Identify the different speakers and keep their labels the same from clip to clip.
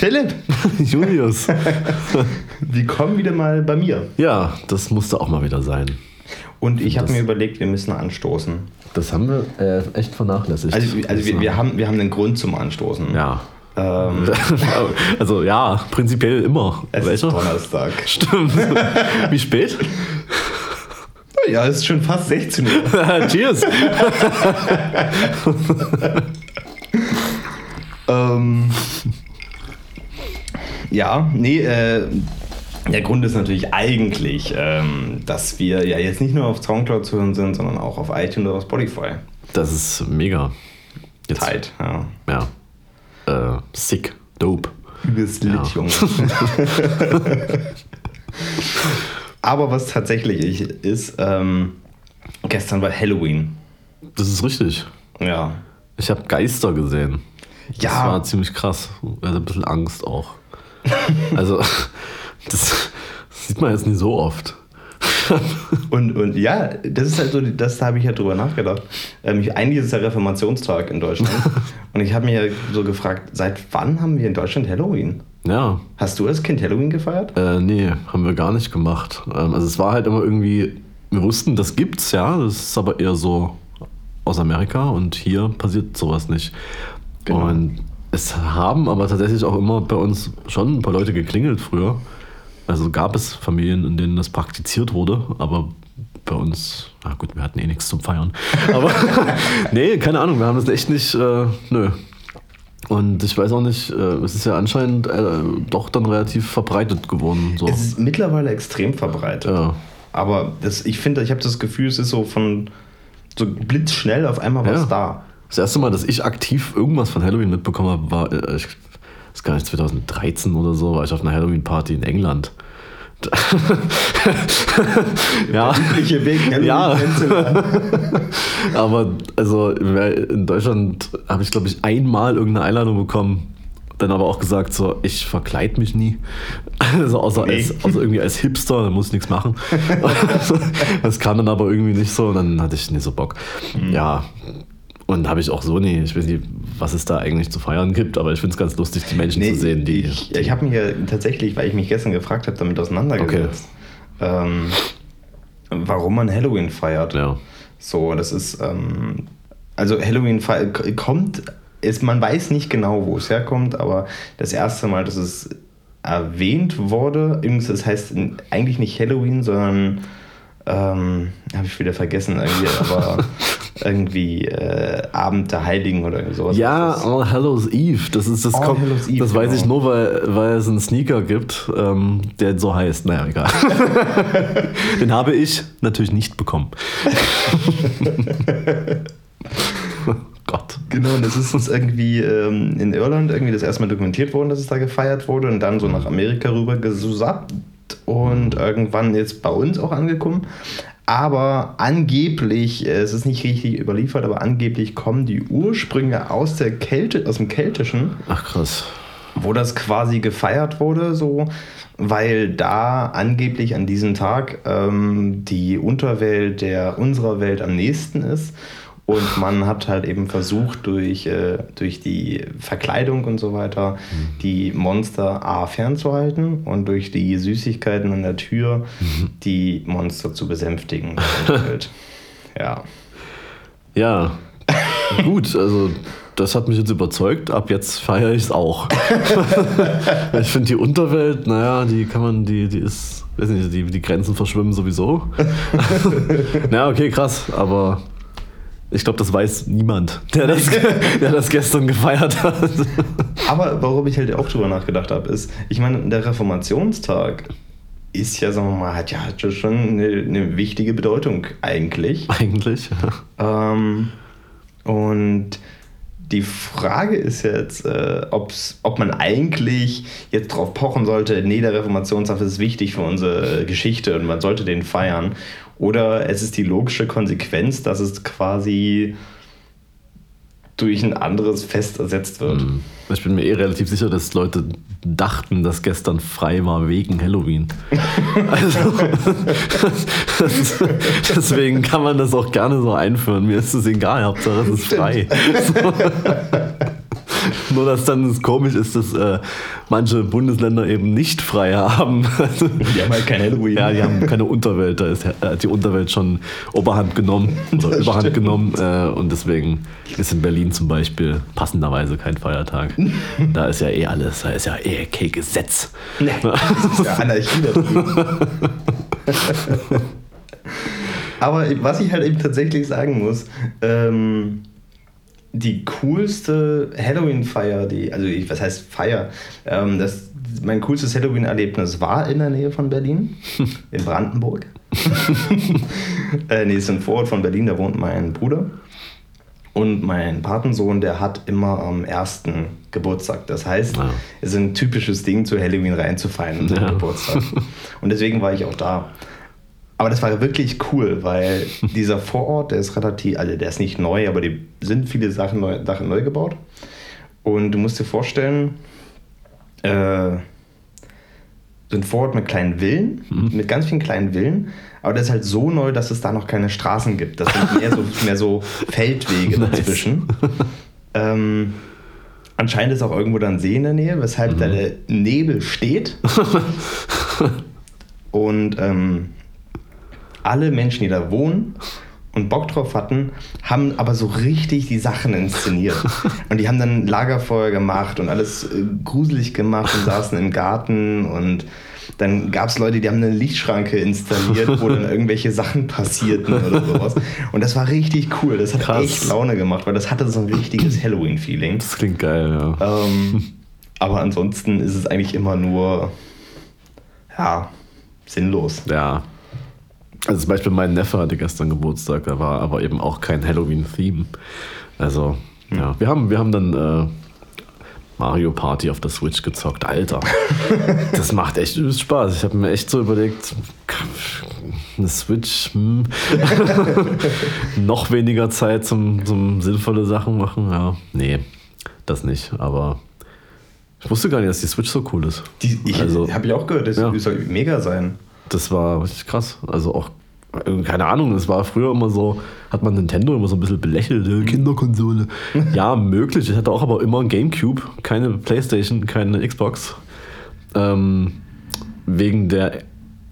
Speaker 1: Philipp,
Speaker 2: Julius.
Speaker 1: willkommen wieder mal bei mir.
Speaker 2: Ja, das musste auch mal wieder sein.
Speaker 1: Und ich habe mir überlegt, wir müssen anstoßen.
Speaker 2: Das haben wir äh, echt vernachlässigt.
Speaker 1: Also, also wir, wir, haben, wir haben einen Grund zum Anstoßen.
Speaker 2: Ja.
Speaker 1: Ähm,
Speaker 2: Also ja, prinzipiell immer.
Speaker 1: es ist
Speaker 2: Welcher?
Speaker 1: Donnerstag.
Speaker 2: Stimmt. Wie spät?
Speaker 1: Ja, es ist schon fast 16 Uhr.
Speaker 2: Cheers.
Speaker 1: ähm, ja, nee, äh, der Grund ist natürlich eigentlich, ähm, dass wir ja jetzt nicht nur auf Soundcloud zu hören sind, sondern auch auf iTunes oder auf Spotify.
Speaker 2: Das ist mega. Jetzt,
Speaker 1: Tight, ja.
Speaker 2: Ja. Äh, sick. Dope.
Speaker 1: Übelst lit,
Speaker 2: Ja.
Speaker 1: Junge. Aber was tatsächlich ist, ähm, gestern war Halloween.
Speaker 2: Das ist richtig.
Speaker 1: Ja.
Speaker 2: Ich habe Geister gesehen. Das
Speaker 1: Ja.
Speaker 2: war ziemlich krass. Also ein bisschen Angst auch. Also, das sieht man jetzt nicht so oft.
Speaker 1: Und, und ja, das ist halt so, das da habe ich ja drüber nachgedacht. Ähm, ich, eigentlich ist es ja Reformationstag in Deutschland. und ich habe mir ja so gefragt, seit wann haben wir in Deutschland Halloween?
Speaker 2: Ja,
Speaker 1: Hast du als Kind Halloween gefeiert?
Speaker 2: Äh, nee, haben wir gar nicht gemacht. Ähm, also es war halt immer irgendwie, wir wussten, das gibt's, ja, das ist aber eher so aus Amerika und hier passiert sowas nicht.
Speaker 1: Genau.
Speaker 2: Und es haben aber tatsächlich auch immer bei uns schon ein paar Leute geklingelt früher. Also gab es Familien, in denen das praktiziert wurde, aber bei uns, na gut, wir hatten eh nichts zum Feiern. Aber nee, keine Ahnung, wir haben das echt nicht, äh, nö. Und ich weiß auch nicht, äh, es ist ja anscheinend äh, doch dann relativ verbreitet geworden. So.
Speaker 1: Es ist mittlerweile extrem verbreitet.
Speaker 2: Ja.
Speaker 1: Aber das, ich finde, ich habe das Gefühl, es ist so von so blitzschnell auf einmal was
Speaker 2: Ja.
Speaker 1: da.
Speaker 2: Das erste Mal, dass ich aktiv irgendwas von Halloween mitbekommen habe, war, äh, ich weiß gar nicht, 2013 oder so, war ich auf einer Halloween-Party in England. ja,
Speaker 1: Übliche Weg, Halloween
Speaker 2: Ja. aber also in Deutschland habe ich, glaube ich, einmal irgendeine Einladung bekommen. Dann aber auch gesagt, so, ich verkleid mich nie. Also außer,
Speaker 1: Nee.
Speaker 2: als, außer irgendwie als Hipster, da muss ich nichts machen. das kam dann aber irgendwie nicht so und dann hatte ich nicht so Bock. Ja, und habe ich auch so nie. Ich weiß nicht, was es da eigentlich zu feiern gibt, aber ich finde es ganz lustig, die Menschen
Speaker 1: Nee,
Speaker 2: zu sehen, die.
Speaker 1: ich ich habe mich ja tatsächlich, weil ich mich gestern gefragt habe, damit auseinandergesetzt, ähm, warum man Halloween feiert.
Speaker 2: ja.
Speaker 1: So, das ist, ähm, also Halloween kommt, ist, man weiß nicht genau, wo es herkommt, aber das erste Mal, dass es erwähnt wurde, übrigens, das heißt eigentlich nicht Halloween, sondern, ähm, habe ich wieder vergessen, irgendwie, aber irgendwie äh, Abend der Heiligen oder sowas.
Speaker 2: Ja, All Hallows Eve. Das ist das
Speaker 1: All
Speaker 2: kommt,
Speaker 1: Hallows Eve,
Speaker 2: Das weiß
Speaker 1: genau.
Speaker 2: ich nur, weil, weil es einen Sneaker gibt, ähm, der so heißt. Naja, egal. Den habe ich natürlich nicht bekommen. oh Gott.
Speaker 1: Genau, und das ist uns irgendwie ähm, in Irland irgendwie das erste Mal dokumentiert worden, dass es da gefeiert wurde und dann so nach Amerika rüber gesusappt und irgendwann jetzt bei uns auch angekommen. Aber angeblich, äh, es ist nicht richtig überliefert, aber angeblich kommen die Ursprünge aus der Kälte, aus dem Keltischen,
Speaker 2: Ach krass.
Speaker 1: wo das quasi gefeiert wurde, so, weil da angeblich an diesem Tag ähm, die Unterwelt der unserer Welt am nächsten ist. Und man hat halt eben versucht, durch, äh, durch die Verkleidung und so weiter, die Monster A fernzuhalten und durch die Süßigkeiten an der Tür die Monster zu besänftigen. ja.
Speaker 2: Ja. Gut, also das hat mich jetzt überzeugt. Ab jetzt feiere ich es auch. ich finde die Unterwelt, naja, die kann man, die, die ist, weiß nicht, die, die Grenzen verschwimmen sowieso. Na, okay, krass, aber ich glaube, das weiß niemand, der das, der das gestern gefeiert hat.
Speaker 1: Aber warum ich halt auch drüber nachgedacht habe, ist, ich meine, der Reformationstag ist ja, sagen wir mal, hat ja ja schon eine, eine wichtige Bedeutung eigentlich.
Speaker 2: Eigentlich.
Speaker 1: Ähm, und die Frage ist jetzt, äh, ob man eigentlich jetzt drauf pochen sollte, nee, der Reformationstag ist wichtig für unsere Geschichte und man sollte den feiern. Oder es ist die logische Konsequenz, dass es quasi durch ein anderes Fest ersetzt wird.
Speaker 2: Ich bin mir eh relativ sicher, dass Leute dachten, dass gestern frei war wegen Halloween. Also, das, deswegen kann man das auch gerne so einführen. Mir ist es egal, Hauptsache es ist frei. So. Nur, dass dann komisch ist, dass äh, manche Bundesländer eben nicht frei haben.
Speaker 1: Die haben halt kein Halloween.
Speaker 2: Ja, die haben keine Unterwelt. Da ist äh, die Unterwelt schon Oberhand genommen. Oder
Speaker 1: Das
Speaker 2: Überhand
Speaker 1: stimmt.
Speaker 2: genommen. Äh, und deswegen ist in Berlin zum Beispiel passenderweise kein Feiertag. Da ist ja eh alles, da ist ja eh kein Gesetz.
Speaker 1: Nee, das ist ja Anarchie. Aber was ich halt eben tatsächlich sagen muss, ähm, die coolste Halloween-Feier, die, also ich, was heißt Feier? Ähm, das, mein coolstes Halloween-Erlebnis war in der Nähe von Berlin, in Brandenburg. äh, nee, ist ein Vorort von Berlin, da wohnt mein Bruder. Und mein Patensohn, der hat immer am ersten Geburtstag. Das heißt,
Speaker 2: Ja.
Speaker 1: es ist ein typisches Ding, zu Halloween reinzufeiern, ja.
Speaker 2: Ja.
Speaker 1: Geburtstag. Und deswegen war ich auch da. Aber das war wirklich cool, weil dieser Vorort, der ist relativ, also der ist nicht neu, aber die sind viele Sachen neu, Sachen neu gebaut. Und du musst dir vorstellen, äh, so ein Vorort mit kleinen Villen, mit ganz vielen kleinen Villen, aber der ist halt so neu, dass es da noch keine Straßen gibt. Das sind mehr so, mehr so Feldwege
Speaker 2: Nice.
Speaker 1: dazwischen. Ähm, anscheinend ist auch irgendwo dann See in der Nähe, weshalb da der Nebel steht. Und ähm, alle Menschen, die da wohnen und Bock drauf hatten, haben aber so richtig die Sachen inszeniert. Und die haben dann Lagerfeuer gemacht und alles äh, gruselig gemacht und saßen im Garten und dann gab es Leute, die haben eine Lichtschranke installiert, wo dann irgendwelche Sachen passierten oder sowas. Und das war richtig cool. Das hat
Speaker 2: Krass.
Speaker 1: echt Laune gemacht, weil das hatte so ein richtiges Halloween-Feeling.
Speaker 2: Das klingt geil, ja.
Speaker 1: Ähm, aber ansonsten ist es eigentlich immer nur, ja, sinnlos.
Speaker 2: Ja. Also zum Beispiel mein Neffe hatte gestern Geburtstag, da war aber eben auch kein Halloween-Theme. Also, ja, wir haben, wir haben dann äh, Mario Party auf der Switch gezockt. Alter, das macht echt übelst Spaß. Ich habe mir echt so überlegt, eine Switch, hm. noch weniger Zeit zum, zum sinnvolle Sachen machen. Ja, nee, das nicht. Aber ich wusste gar nicht, dass die Switch so cool ist.
Speaker 1: Die, ich,
Speaker 2: Also-
Speaker 1: habe ich auch gehört, das
Speaker 2: Ja.
Speaker 1: soll mega sein.
Speaker 2: Das war richtig krass. Also auch, äh, keine Ahnung, es war früher immer so, hat man Nintendo immer so ein bisschen belächelt, äh, Kinderkonsole. ja, möglich. Ich hatte auch aber immer ein Gamecube, keine Playstation, keine Xbox. Ähm, wegen der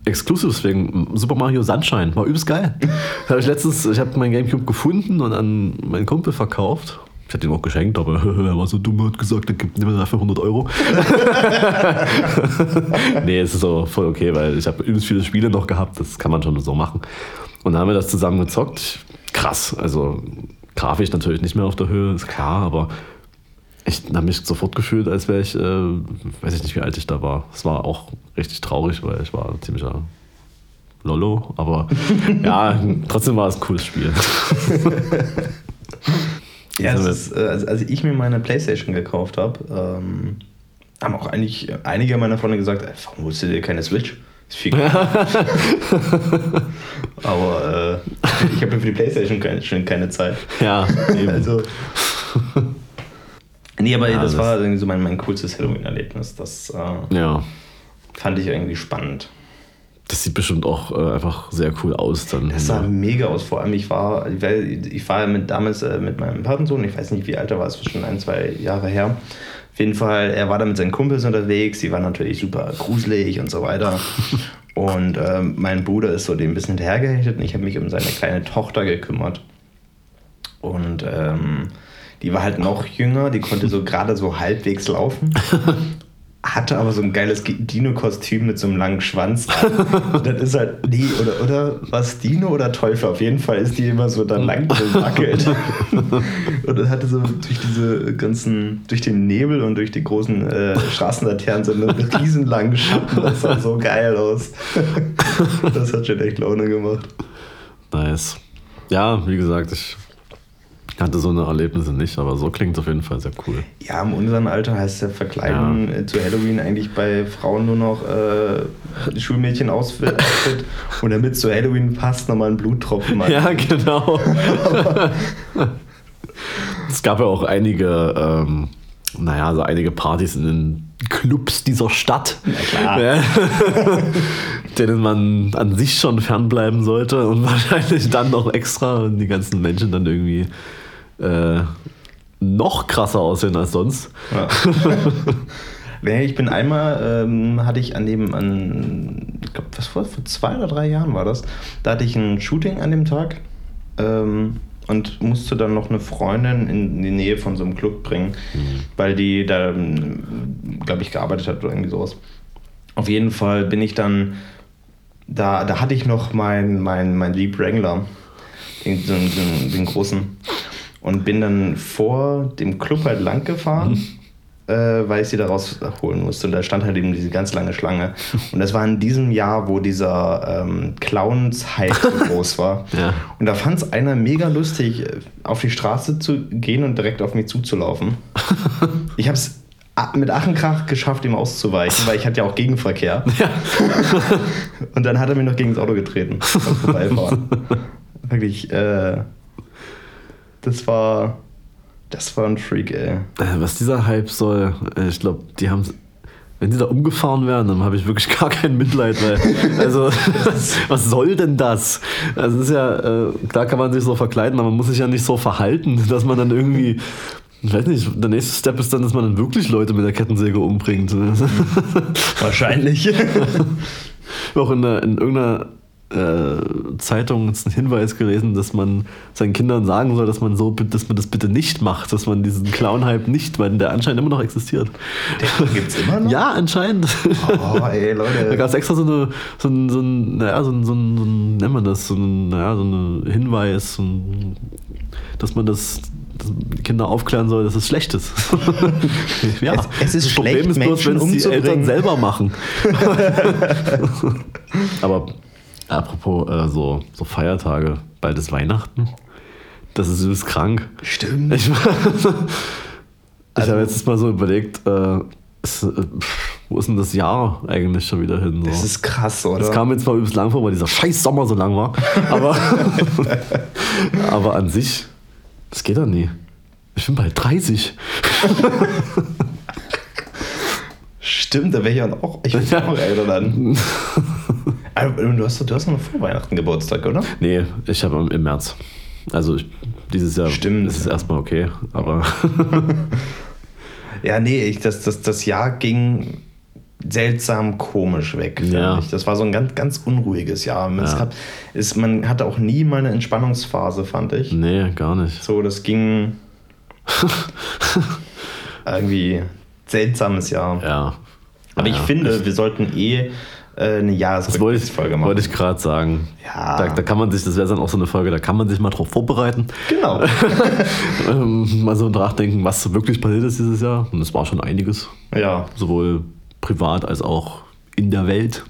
Speaker 2: Exclusives, wegen Super Mario Sunshine. War übelst geil. Habe ich letztens, ich habe mein Gamecube gefunden und an meinen Kumpel verkauft. Ich hatte ihn auch geschenkt, aber er war so dumm, hat gesagt, er gibt mir dafür 100 Euro. nee, es ist so voll okay, weil ich habe übelst viele Spiele noch gehabt, das kann man schon so machen. Und dann haben wir das zusammen gezockt. Krass, also grafisch natürlich nicht mehr auf der Höhe, ist klar, aber ich habe mich sofort gefühlt, als wäre ich, äh, weiß ich nicht, wie alt ich da war. Es war auch richtig traurig, weil ich war ein ziemlicher Lollo, aber ja, trotzdem war es ein cooles Spiel.
Speaker 1: Ja,
Speaker 2: Also-
Speaker 1: ist, äh, als, ich mir meine Playstation gekauft habe, ähm, haben auch eigentlich einige meiner Freunde gesagt, "Ey, warum holst du dir keine Switch? Ist viel geiler." Aber äh, ich habe für die Playstation keine, schon keine Zeit.
Speaker 2: ja, eben.
Speaker 1: Also. Nee, aber
Speaker 2: Ja,
Speaker 1: das,
Speaker 2: das-
Speaker 1: war irgendwie so mein, mein coolstes Halloween-Erlebnis. Das äh,
Speaker 2: ja.
Speaker 1: fand ich irgendwie spannend.
Speaker 2: Das sieht bestimmt auch äh, einfach sehr cool aus dann.
Speaker 1: Das sah mega aus. Vor allem, ich war, ich war, ja mit, damals äh, mit meinem Patensohn, ich weiß nicht, wie alt er war, es war schon ein, zwei Jahre her. Auf jeden Fall, er war da mit seinen Kumpels unterwegs, die waren natürlich super gruselig und so weiter. Und ähm, mein Bruder ist so dem ein bisschen hinterhergehechtet und ich habe mich um seine kleine Tochter gekümmert. Und ähm, die war halt noch jünger, die konnte so gerade so halbwegs laufen. Hatte aber so ein geiles Dino-Kostüm mit so einem langen Schwanz. Das ist halt, nee, oder, oder was Dino oder Teufel? Auf jeden Fall ist die immer so dann lang gewackelt. Und dann hatte so durch diese ganzen, durch den Nebel und durch die großen äh, Straßenlaternen so einen riesen langen Schatten. Das sah so geil aus. Das hat schon echt Laune gemacht.
Speaker 2: Nice. Ja, wie gesagt, ich hatte so eine Erlebnisse nicht, aber so klingt es auf jeden Fall sehr cool.
Speaker 1: Ja, in unserem Alter heißt der Verkleiden äh, zu Halloween eigentlich bei Frauen nur noch äh, Schulmädchen Outfit und damit es zu Halloween passt, nochmal einen Bluttropfen. mal.
Speaker 2: Ja, genau. es gab ja auch einige, ähm, naja, so einige Partys in den Clubs dieser Stadt,
Speaker 1: klar.
Speaker 2: Ja. denen man an sich schon fernbleiben sollte und wahrscheinlich dann noch extra und die ganzen Menschen dann irgendwie äh, noch krasser aussehen als sonst.
Speaker 1: Ja. Nee, ich bin einmal, ähm, hatte ich an dem, an, ich glaube, was war, vor zwei oder drei Jahren war das, da hatte ich ein Shooting an dem Tag ähm, und musste dann noch eine Freundin in die Nähe von so einem Club bringen, weil die da, glaube ich, gearbeitet hat oder irgendwie sowas. Auf jeden Fall bin ich dann, da, da hatte ich noch mein, mein, mein Jeep Wrangler, den, den, den, den großen, und bin dann vor dem Club halt lang gefahren äh, weil ich sie da rausholen musste. Und da stand halt eben diese ganz lange Schlange. Und das war in diesem Jahr, wo dieser ähm, Clowns-Hype so groß war.
Speaker 2: Ja.
Speaker 1: Und da fand es einer mega lustig, auf die Straße zu gehen und direkt auf mich zuzulaufen. Ich habe es mit Achenkrach geschafft, ihm auszuweichen, weil ich hatte ja auch Gegenverkehr.
Speaker 2: Ja.
Speaker 1: Und dann hat er mir noch gegen das Auto getreten. Vorbeifahren. Wirklich, äh, das war, das war ein Freak, ey.
Speaker 2: Äh, Was dieser Hype soll, äh, ich glaube, die haben. Wenn sie da umgefahren wären, dann habe ich wirklich gar kein Mitleid, weil, also, was soll denn das? Also, es ist ja, äh, klar kann man sich so verkleiden, aber man muss sich ja nicht so verhalten, dass man dann irgendwie, ich weiß nicht, der nächste Step ist dann, dass man dann wirklich Leute mit der Kettensäge umbringt.
Speaker 1: Wahrscheinlich.
Speaker 2: auch in, der, in irgendeiner äh, Zeitung einen Hinweis gelesen, dass man seinen Kindern sagen soll, dass man so, dass man das bitte nicht macht, dass man diesen Clown-Hype nicht, weil der anscheinend immer noch existiert.
Speaker 1: Den gibt's immer noch?
Speaker 2: Ja, anscheinend.
Speaker 1: Oh, ey,
Speaker 2: Da
Speaker 1: Leute.
Speaker 2: gab es extra so eine, so ein, so ein, naja, so ein, so ein, so ein nennt man das, so ein, naja, so ein Hinweis, so ein, dass man das, Kinder aufklären soll, dass es schlecht ist. ja,
Speaker 1: Es- es ist
Speaker 2: das Problem
Speaker 1: schlecht,
Speaker 2: ist bloß, wenn es die Eltern selber machen. Aber apropos äh, so, so Feiertage, bald ist Weihnachten. Das ist übelst krank.
Speaker 1: Stimmt.
Speaker 2: Ich, ich
Speaker 1: Also-
Speaker 2: habe jetzt mal so überlegt, äh, es, äh, wo ist denn das Jahr eigentlich schon wieder hin? So?
Speaker 1: Das ist krass, oder?
Speaker 2: Das kam jetzt mal übelst lang vor, weil dieser scheiß Sommer so lang war. Aber, aber an sich, das geht doch nie. Ich bin bald 30.
Speaker 1: Stimmt, da wäre ich ja auch. Ich bin
Speaker 2: Ja.
Speaker 1: auch älter dann. Du hast, du hast noch vor Weihnachten Geburtstag, oder?
Speaker 2: Nee, ich habe im März. Also ich, dieses Jahr
Speaker 1: Stimmt.
Speaker 2: ist es erstmal okay, aber
Speaker 1: Ja, nee, ich, das, das, das Jahr ging seltsam komisch weg.
Speaker 2: Ja.
Speaker 1: Ich. Das war so ein ganz, ganz unruhiges Jahr. Es
Speaker 2: Ja.
Speaker 1: gab, es, man hatte auch nie mal eine Entspannungsphase, fand ich.
Speaker 2: nee, gar nicht.
Speaker 1: So, das ging irgendwie seltsames Jahr.
Speaker 2: Ja.
Speaker 1: Aber ich
Speaker 2: Ja.
Speaker 1: finde, wir sollten eh äh, eine
Speaker 2: Das wollte ich,
Speaker 1: Jahresrückblicksfolge machen.
Speaker 2: wollte ich gerade sagen.
Speaker 1: Ja.
Speaker 2: Da, da kann man sich, das wäre dann auch so eine Folge, da kann man sich mal drauf vorbereiten.
Speaker 1: Genau.
Speaker 2: ähm, mal so nachdenken, was wirklich passiert ist dieses Jahr. Und es war schon einiges.
Speaker 1: Ja,
Speaker 2: Sowohl privat als auch in der Welt.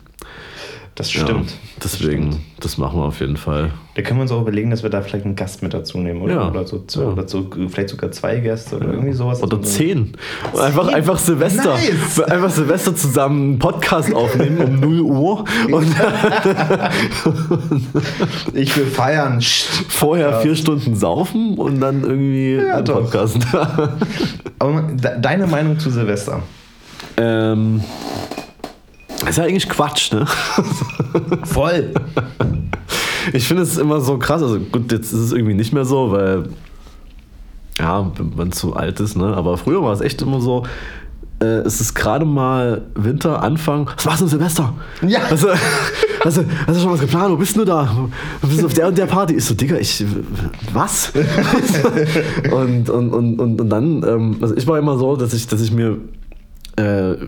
Speaker 1: Das
Speaker 2: Ja,
Speaker 1: stimmt.
Speaker 2: deswegen,
Speaker 1: Das,
Speaker 2: das machen wir auf jeden Fall.
Speaker 1: da können wir uns auch überlegen, dass wir da vielleicht einen Gast mit dazu nehmen, oder?
Speaker 2: Ja.
Speaker 1: Oder, so,
Speaker 2: Ja.
Speaker 1: oder so, vielleicht sogar zwei Gäste oder irgendwie sowas.
Speaker 2: Oder
Speaker 1: Also,
Speaker 2: zehn. Einfach,
Speaker 1: Zehn?
Speaker 2: einfach Silvester.
Speaker 1: Nice.
Speaker 2: Einfach Silvester zusammen einen Podcast aufnehmen um 0 Uhr und
Speaker 1: Ich will feiern.
Speaker 2: vorher
Speaker 1: Ja.
Speaker 2: vier Stunden saufen und dann irgendwie
Speaker 1: Ja.
Speaker 2: Podcast.
Speaker 1: Aber de- deine Meinung zu Silvester?
Speaker 2: ähm, das ist ja eigentlich Quatsch, ne?
Speaker 1: Voll.
Speaker 2: Ich finde es immer so krass. Also gut, jetzt ist es irgendwie nicht mehr so, weil ja, wenn man zu alt ist, ne? Aber früher war es echt immer so. Äh, es ist gerade mal Winter, Anfang. Was machst du Silvester?
Speaker 1: Ja.
Speaker 2: Also, also, hast du schon was geplant? Wo bist du da? Du bist auf der und der Party. Ich so, Digga, ich. Was? und, und, und, und, und dann, ähm, also ich war immer so, dass ich, dass ich mir äh,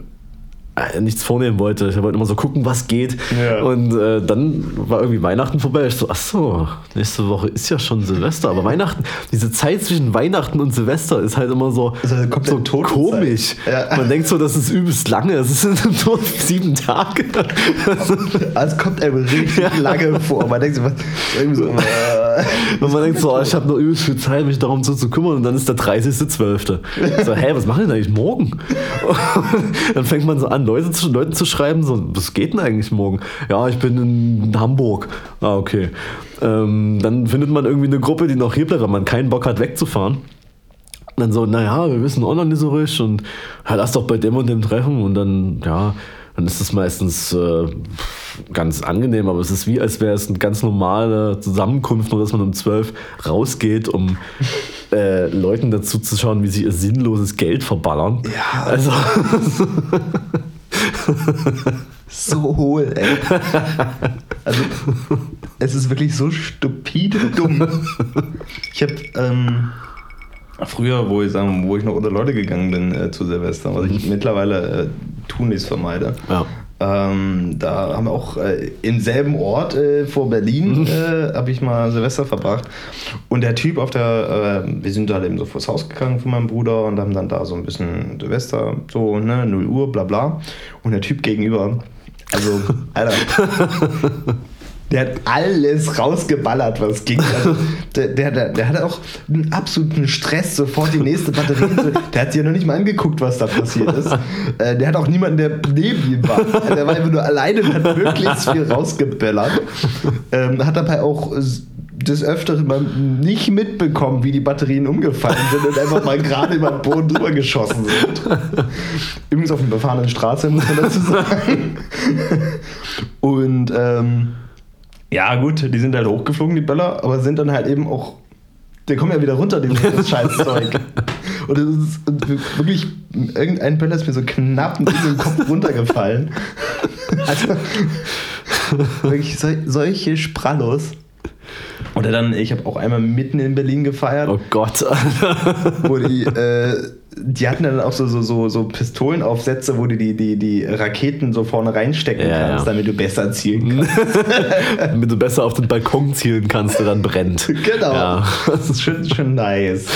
Speaker 2: nichts vornehmen wollte. Ich wollte immer so gucken, was geht.
Speaker 1: Ja.
Speaker 2: Und äh, dann war irgendwie Weihnachten vorbei. Ich so, ach so, nächste Woche ist ja schon Silvester. Aber Weihnachten, diese Zeit zwischen Weihnachten und Silvester ist halt immer so,
Speaker 1: Also
Speaker 2: so komisch.
Speaker 1: Ja.
Speaker 2: Man denkt so, das ist übelst lange. Es sind nur sieben Tage.
Speaker 1: Also kommt einem richtig lange vor. Man denkt so, was, irgendwie so, äh,
Speaker 2: Und man denkt so, oh, ich habe noch übelst viel Zeit, mich darum so zu kümmern. Und dann ist der 30.12. So, hä, was machen denn eigentlich morgen? Dann fängt man so an, Leute zu, Leuten zu schreiben, so, was geht denn eigentlich morgen? Ja, ich bin in Hamburg. Ah, okay. Ähm, dann findet man irgendwie eine Gruppe, die noch hier bleibt, weil man keinen Bock hat, wegzufahren. Dann so, naja, wir wissen noch nicht so richtig und ja, lass doch bei dem und dem treffen und dann, ja, dann ist es meistens äh, ganz angenehm, aber es ist wie, als wäre es eine ganz normale Zusammenkunft, nur dass man um 12 rausgeht, um äh, Leuten dazu zu schauen, wie sie ihr sinnloses Geld verballern.
Speaker 1: Ja.
Speaker 2: Also,
Speaker 1: so hohl, ey. Also, es ist wirklich so stupide dumm. Ich habe ähm, früher, wo ich, sagen, wo ich noch unter Leute gegangen bin äh, zu Silvester, was ich mittlerweile äh, tunlichst vermeide.
Speaker 2: ja.
Speaker 1: Ähm, da haben wir auch äh, im selben Ort äh, vor Berlin äh, habe ich mal Silvester verbracht. Und der Typ auf der, äh, wir sind da eben so vors Haus gegangen von meinem Bruder und haben dann da so ein bisschen Silvester, so, ne, 0 Uhr, bla bla. Und der Typ gegenüber, also, Alter. Der hat alles rausgeballert, was ging. Also, der, der, der, der hatte auch einen absoluten Stress, sofort die nächste Batterie. zu- Der hat sich ja noch nicht mal angeguckt, was da passiert ist. Äh, der hat auch niemanden, der neben ihm war. Also, Der war einfach nur alleine und hat möglichst viel rausgebellert. Ähm, hat dabei auch des Öfteren mal nicht mitbekommen, wie die Batterien umgefallen sind und einfach mal gerade über den Boden drüber geschossen sind. Übrigens auf einer befahrenen Straße, muss man dazu sagen. Und ähm, ja, gut, die sind halt hochgeflogen, die Böller, aber sind dann halt eben auch. Die kommen ja wieder runter, dieses Scheißzeug. Und es ist und wirklich, irgendein Böller ist mir so knapp in den Kopf runtergefallen. Also, wirklich sol solche Sprallos. Oder dann, ich habe auch einmal mitten in Berlin gefeiert
Speaker 2: Oh Gott.
Speaker 1: wo die, äh, die hatten dann auch so, so, so, so Pistolenaufsätze, wo du die, die, die Raketen so vorne reinstecken
Speaker 2: Ja,
Speaker 1: kannst,
Speaker 2: ja.
Speaker 1: damit du besser zielen kannst.
Speaker 2: Damit du besser auf den Balkon zielen kannst, der dann brennt.
Speaker 1: Genau.
Speaker 2: Ja.
Speaker 1: Das ist schon, schon nice.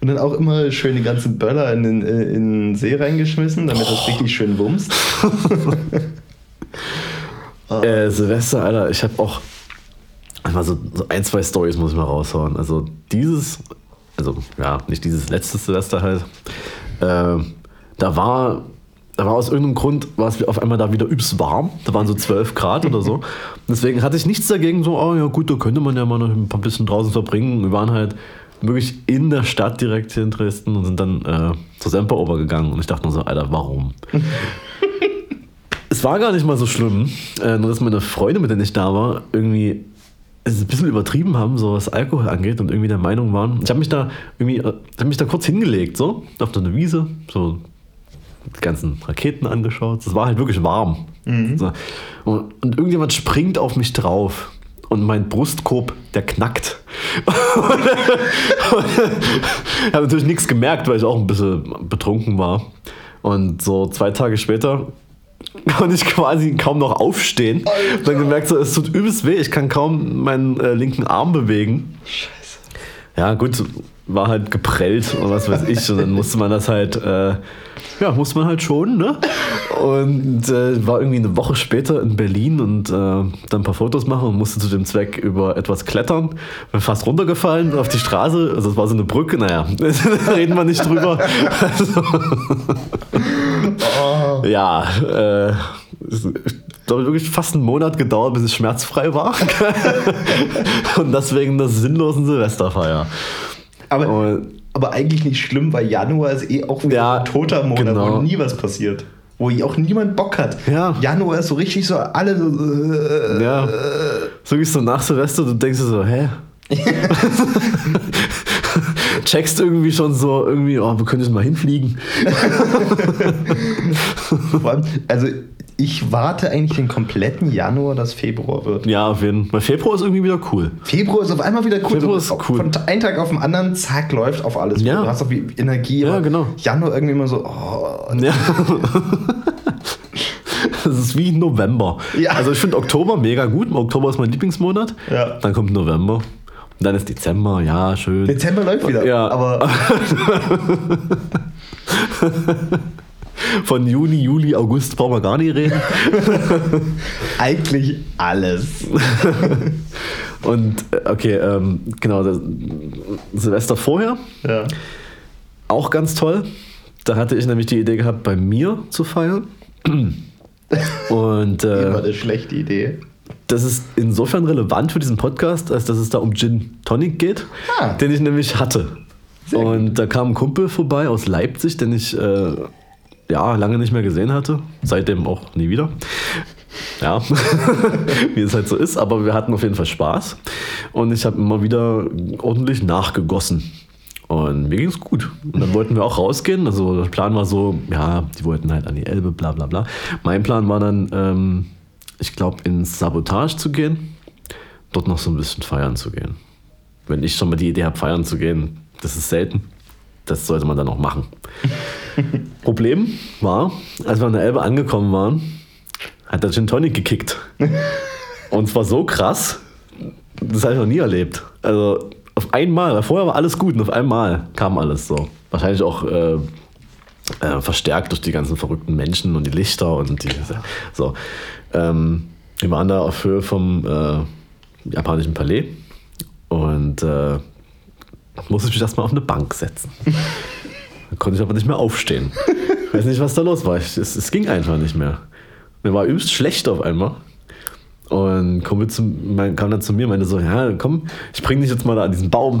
Speaker 1: Und dann auch immer schön die ganzen Böller in den, in den See reingeschmissen, damit das richtig schön wumst.
Speaker 2: Äh, Silvester, Alter, ich habe auch mal so, so ein, zwei Stories muss ich mal raushauen. Also dieses, also ja, nicht dieses letzte Silvester halt. Äh, da war, da war aus irgendeinem Grund, war es auf einmal da wieder übelst warm. Da waren so 12 Grad oder so. Deswegen hatte ich nichts dagegen, so, oh ja gut, da könnte man ja mal noch ein paar bisschen draußen verbringen. Wir waren halt wirklich in der Stadt direkt hier in Dresden und sind dann äh, zur Semperoper gegangen. Und ich dachte nur so, Alter, warum? Es war gar nicht mal so schlimm, äh, nur dass meine Freunde, mit denen ich da war, irgendwie ein bisschen übertrieben haben, so was Alkohol angeht und irgendwie der Meinung waren. Ich habe mich da irgendwie, äh, hab mich da kurz hingelegt, so auf so eine Wiese, so die ganzen Raketen angeschaut. Es war halt wirklich warm. So. Und, und irgendjemand springt auf mich drauf. Und mein Brustkorb, der knackt. ich habe natürlich nichts gemerkt, weil ich auch ein bisschen betrunken war. Und so zwei Tage später konnte ich quasi kaum noch aufstehen. Dann gemerkt, so, es tut übelst weh. Ich kann kaum meinen äh, linken Arm bewegen.
Speaker 1: Scheiße.
Speaker 2: Ja, gut, war halt geprellt oder was weiß ich. Und dann musste man das halt, äh, ja, musste man halt schon, ne? Und äh, war irgendwie eine Woche später in Berlin und äh, dann ein paar Fotos machen und musste zu dem Zweck über etwas klettern. Bin fast runtergefallen auf die Straße. Also, es war so eine Brücke, naja, reden wir nicht drüber. Also,
Speaker 1: Oh.
Speaker 2: ja, äh, es hat wirklich fast einen Monat gedauert, bis es schmerzfrei war. und deswegen der sinnlosen Silvesterfeier.
Speaker 1: Aber,
Speaker 2: Und-
Speaker 1: aber eigentlich nicht schlimm, weil Januar ist eh auch wieder
Speaker 2: Ja,
Speaker 1: ein toter Monat,
Speaker 2: genau.
Speaker 1: wo nie was passiert. Wo auch niemand Bock hat.
Speaker 2: Ja.
Speaker 1: Januar ist so richtig so, alle so. Äh,
Speaker 2: Ja. So wie so nach Silvester, du denkst dir so, hä? Checkst irgendwie schon so, irgendwie, oh, wir können jetzt mal hinfliegen.
Speaker 1: also ich warte eigentlich den kompletten Januar, dass Februar wird.
Speaker 2: Ja, auf jeden Fall. Februar ist irgendwie wieder cool.
Speaker 1: Februar ist auf einmal wieder cool.
Speaker 2: Februar ist cool.
Speaker 1: Von einem Tag auf den anderen, zack, läuft auf alles.
Speaker 2: Ja.
Speaker 1: Du hast auch wie Energie.
Speaker 2: Ja, genau.
Speaker 1: Januar irgendwie immer so, oh,
Speaker 2: Ja. Das ist wie November.
Speaker 1: Ja.
Speaker 2: Also ich finde Oktober mega gut. Oktober ist mein Lieblingsmonat.
Speaker 1: Ja.
Speaker 2: Dann kommt November. Und dann ist Dezember, ja, schön.
Speaker 1: Dezember läuft wieder.
Speaker 2: Ja.
Speaker 1: Aber
Speaker 2: Von Juni, Juli, August brauchen wir gar nicht reden.
Speaker 1: eigentlich alles.
Speaker 2: Und äh, okay, ähm, genau, das Silvester vorher,
Speaker 1: Ja.
Speaker 2: auch ganz toll. Da hatte ich nämlich die Idee gehabt, bei mir zu feiern. Und
Speaker 1: Immer
Speaker 2: äh,
Speaker 1: eine schlechte Idee.
Speaker 2: Das ist insofern relevant für diesen Podcast, als dass es da um Gin Tonic geht,
Speaker 1: Ah.
Speaker 2: den ich nämlich hatte.
Speaker 1: Sehr
Speaker 2: Und da kam ein Kumpel vorbei aus Leipzig, den ich äh, ja lange nicht mehr gesehen hatte. Seitdem auch nie wieder. Ja, wie es halt so ist. Aber wir hatten auf jeden Fall Spaß. Und ich habe immer wieder ordentlich nachgegossen. Und mir ging es gut. Und dann wollten wir auch rausgehen. Also der Plan war so, ja, die wollten halt an die Elbe, bla bla bla. Mein Plan war dann, ähm, ich glaube, ins Sabotage zu gehen, dort noch so ein bisschen feiern zu gehen. Wenn ich schon mal die Idee habe, feiern zu gehen, das ist selten. Das sollte man dann auch machen. Problem war, als wir an der Elbe angekommen waren, hat der Gin Tonic gekickt. Und zwar so krass, das habe ich noch nie erlebt. Also auf einmal, vorher war alles gut und auf einmal kam alles so. Wahrscheinlich auch äh, äh, verstärkt durch die ganzen verrückten Menschen und die Lichter und die. So. Ähm, wir waren da auf Höhe vom äh, japanischen Palais und äh, musste ich mich erstmal auf eine Bank setzen. da konnte ich aber nicht mehr aufstehen. Ich weiß nicht, was da los war. Ich, es, es ging einfach nicht mehr. Mir war übelst schlecht auf einmal. Und Kumpel zu, mein, kam dann zu mir und meinte so, ja, komm, ich bring dich jetzt mal da an diesen Baum.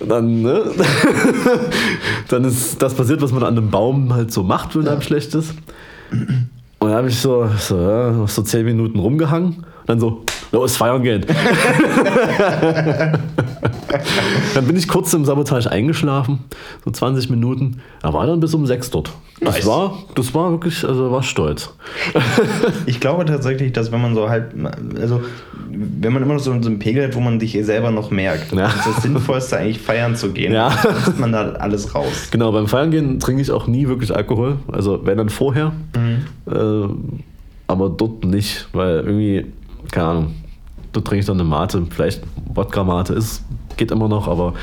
Speaker 2: Und dann, ne? dann ist das passiert, was man an einem Baum halt so macht, wenn einem schlecht ist. Und dann habe ich so, so, ja, so zehn Minuten rumgehangen und dann so, los, feiern gehen. dann bin ich kurz im Sabotage eingeschlafen, so 20 Minuten. Er war dann bis um sechs dort. Das
Speaker 1: Nice.
Speaker 2: war, das war wirklich, also war stolz.
Speaker 1: Ich glaube tatsächlich, dass wenn man so halt, also wenn man immer noch so so einen Pegel hat, wo man sich selber noch merkt,
Speaker 2: Ja.
Speaker 1: ist das Sinnvollste eigentlich feiern zu gehen.
Speaker 2: Ja.
Speaker 1: Dann man da alles raus.
Speaker 2: Genau, beim Feiern gehen trinke ich auch nie wirklich Alkohol. Also wenn dann vorher. Äh, aber dort nicht, weil irgendwie, keine Ahnung, dort trinke ich dann eine Mate. Vielleicht Wodka-Mate ist, geht immer noch, aber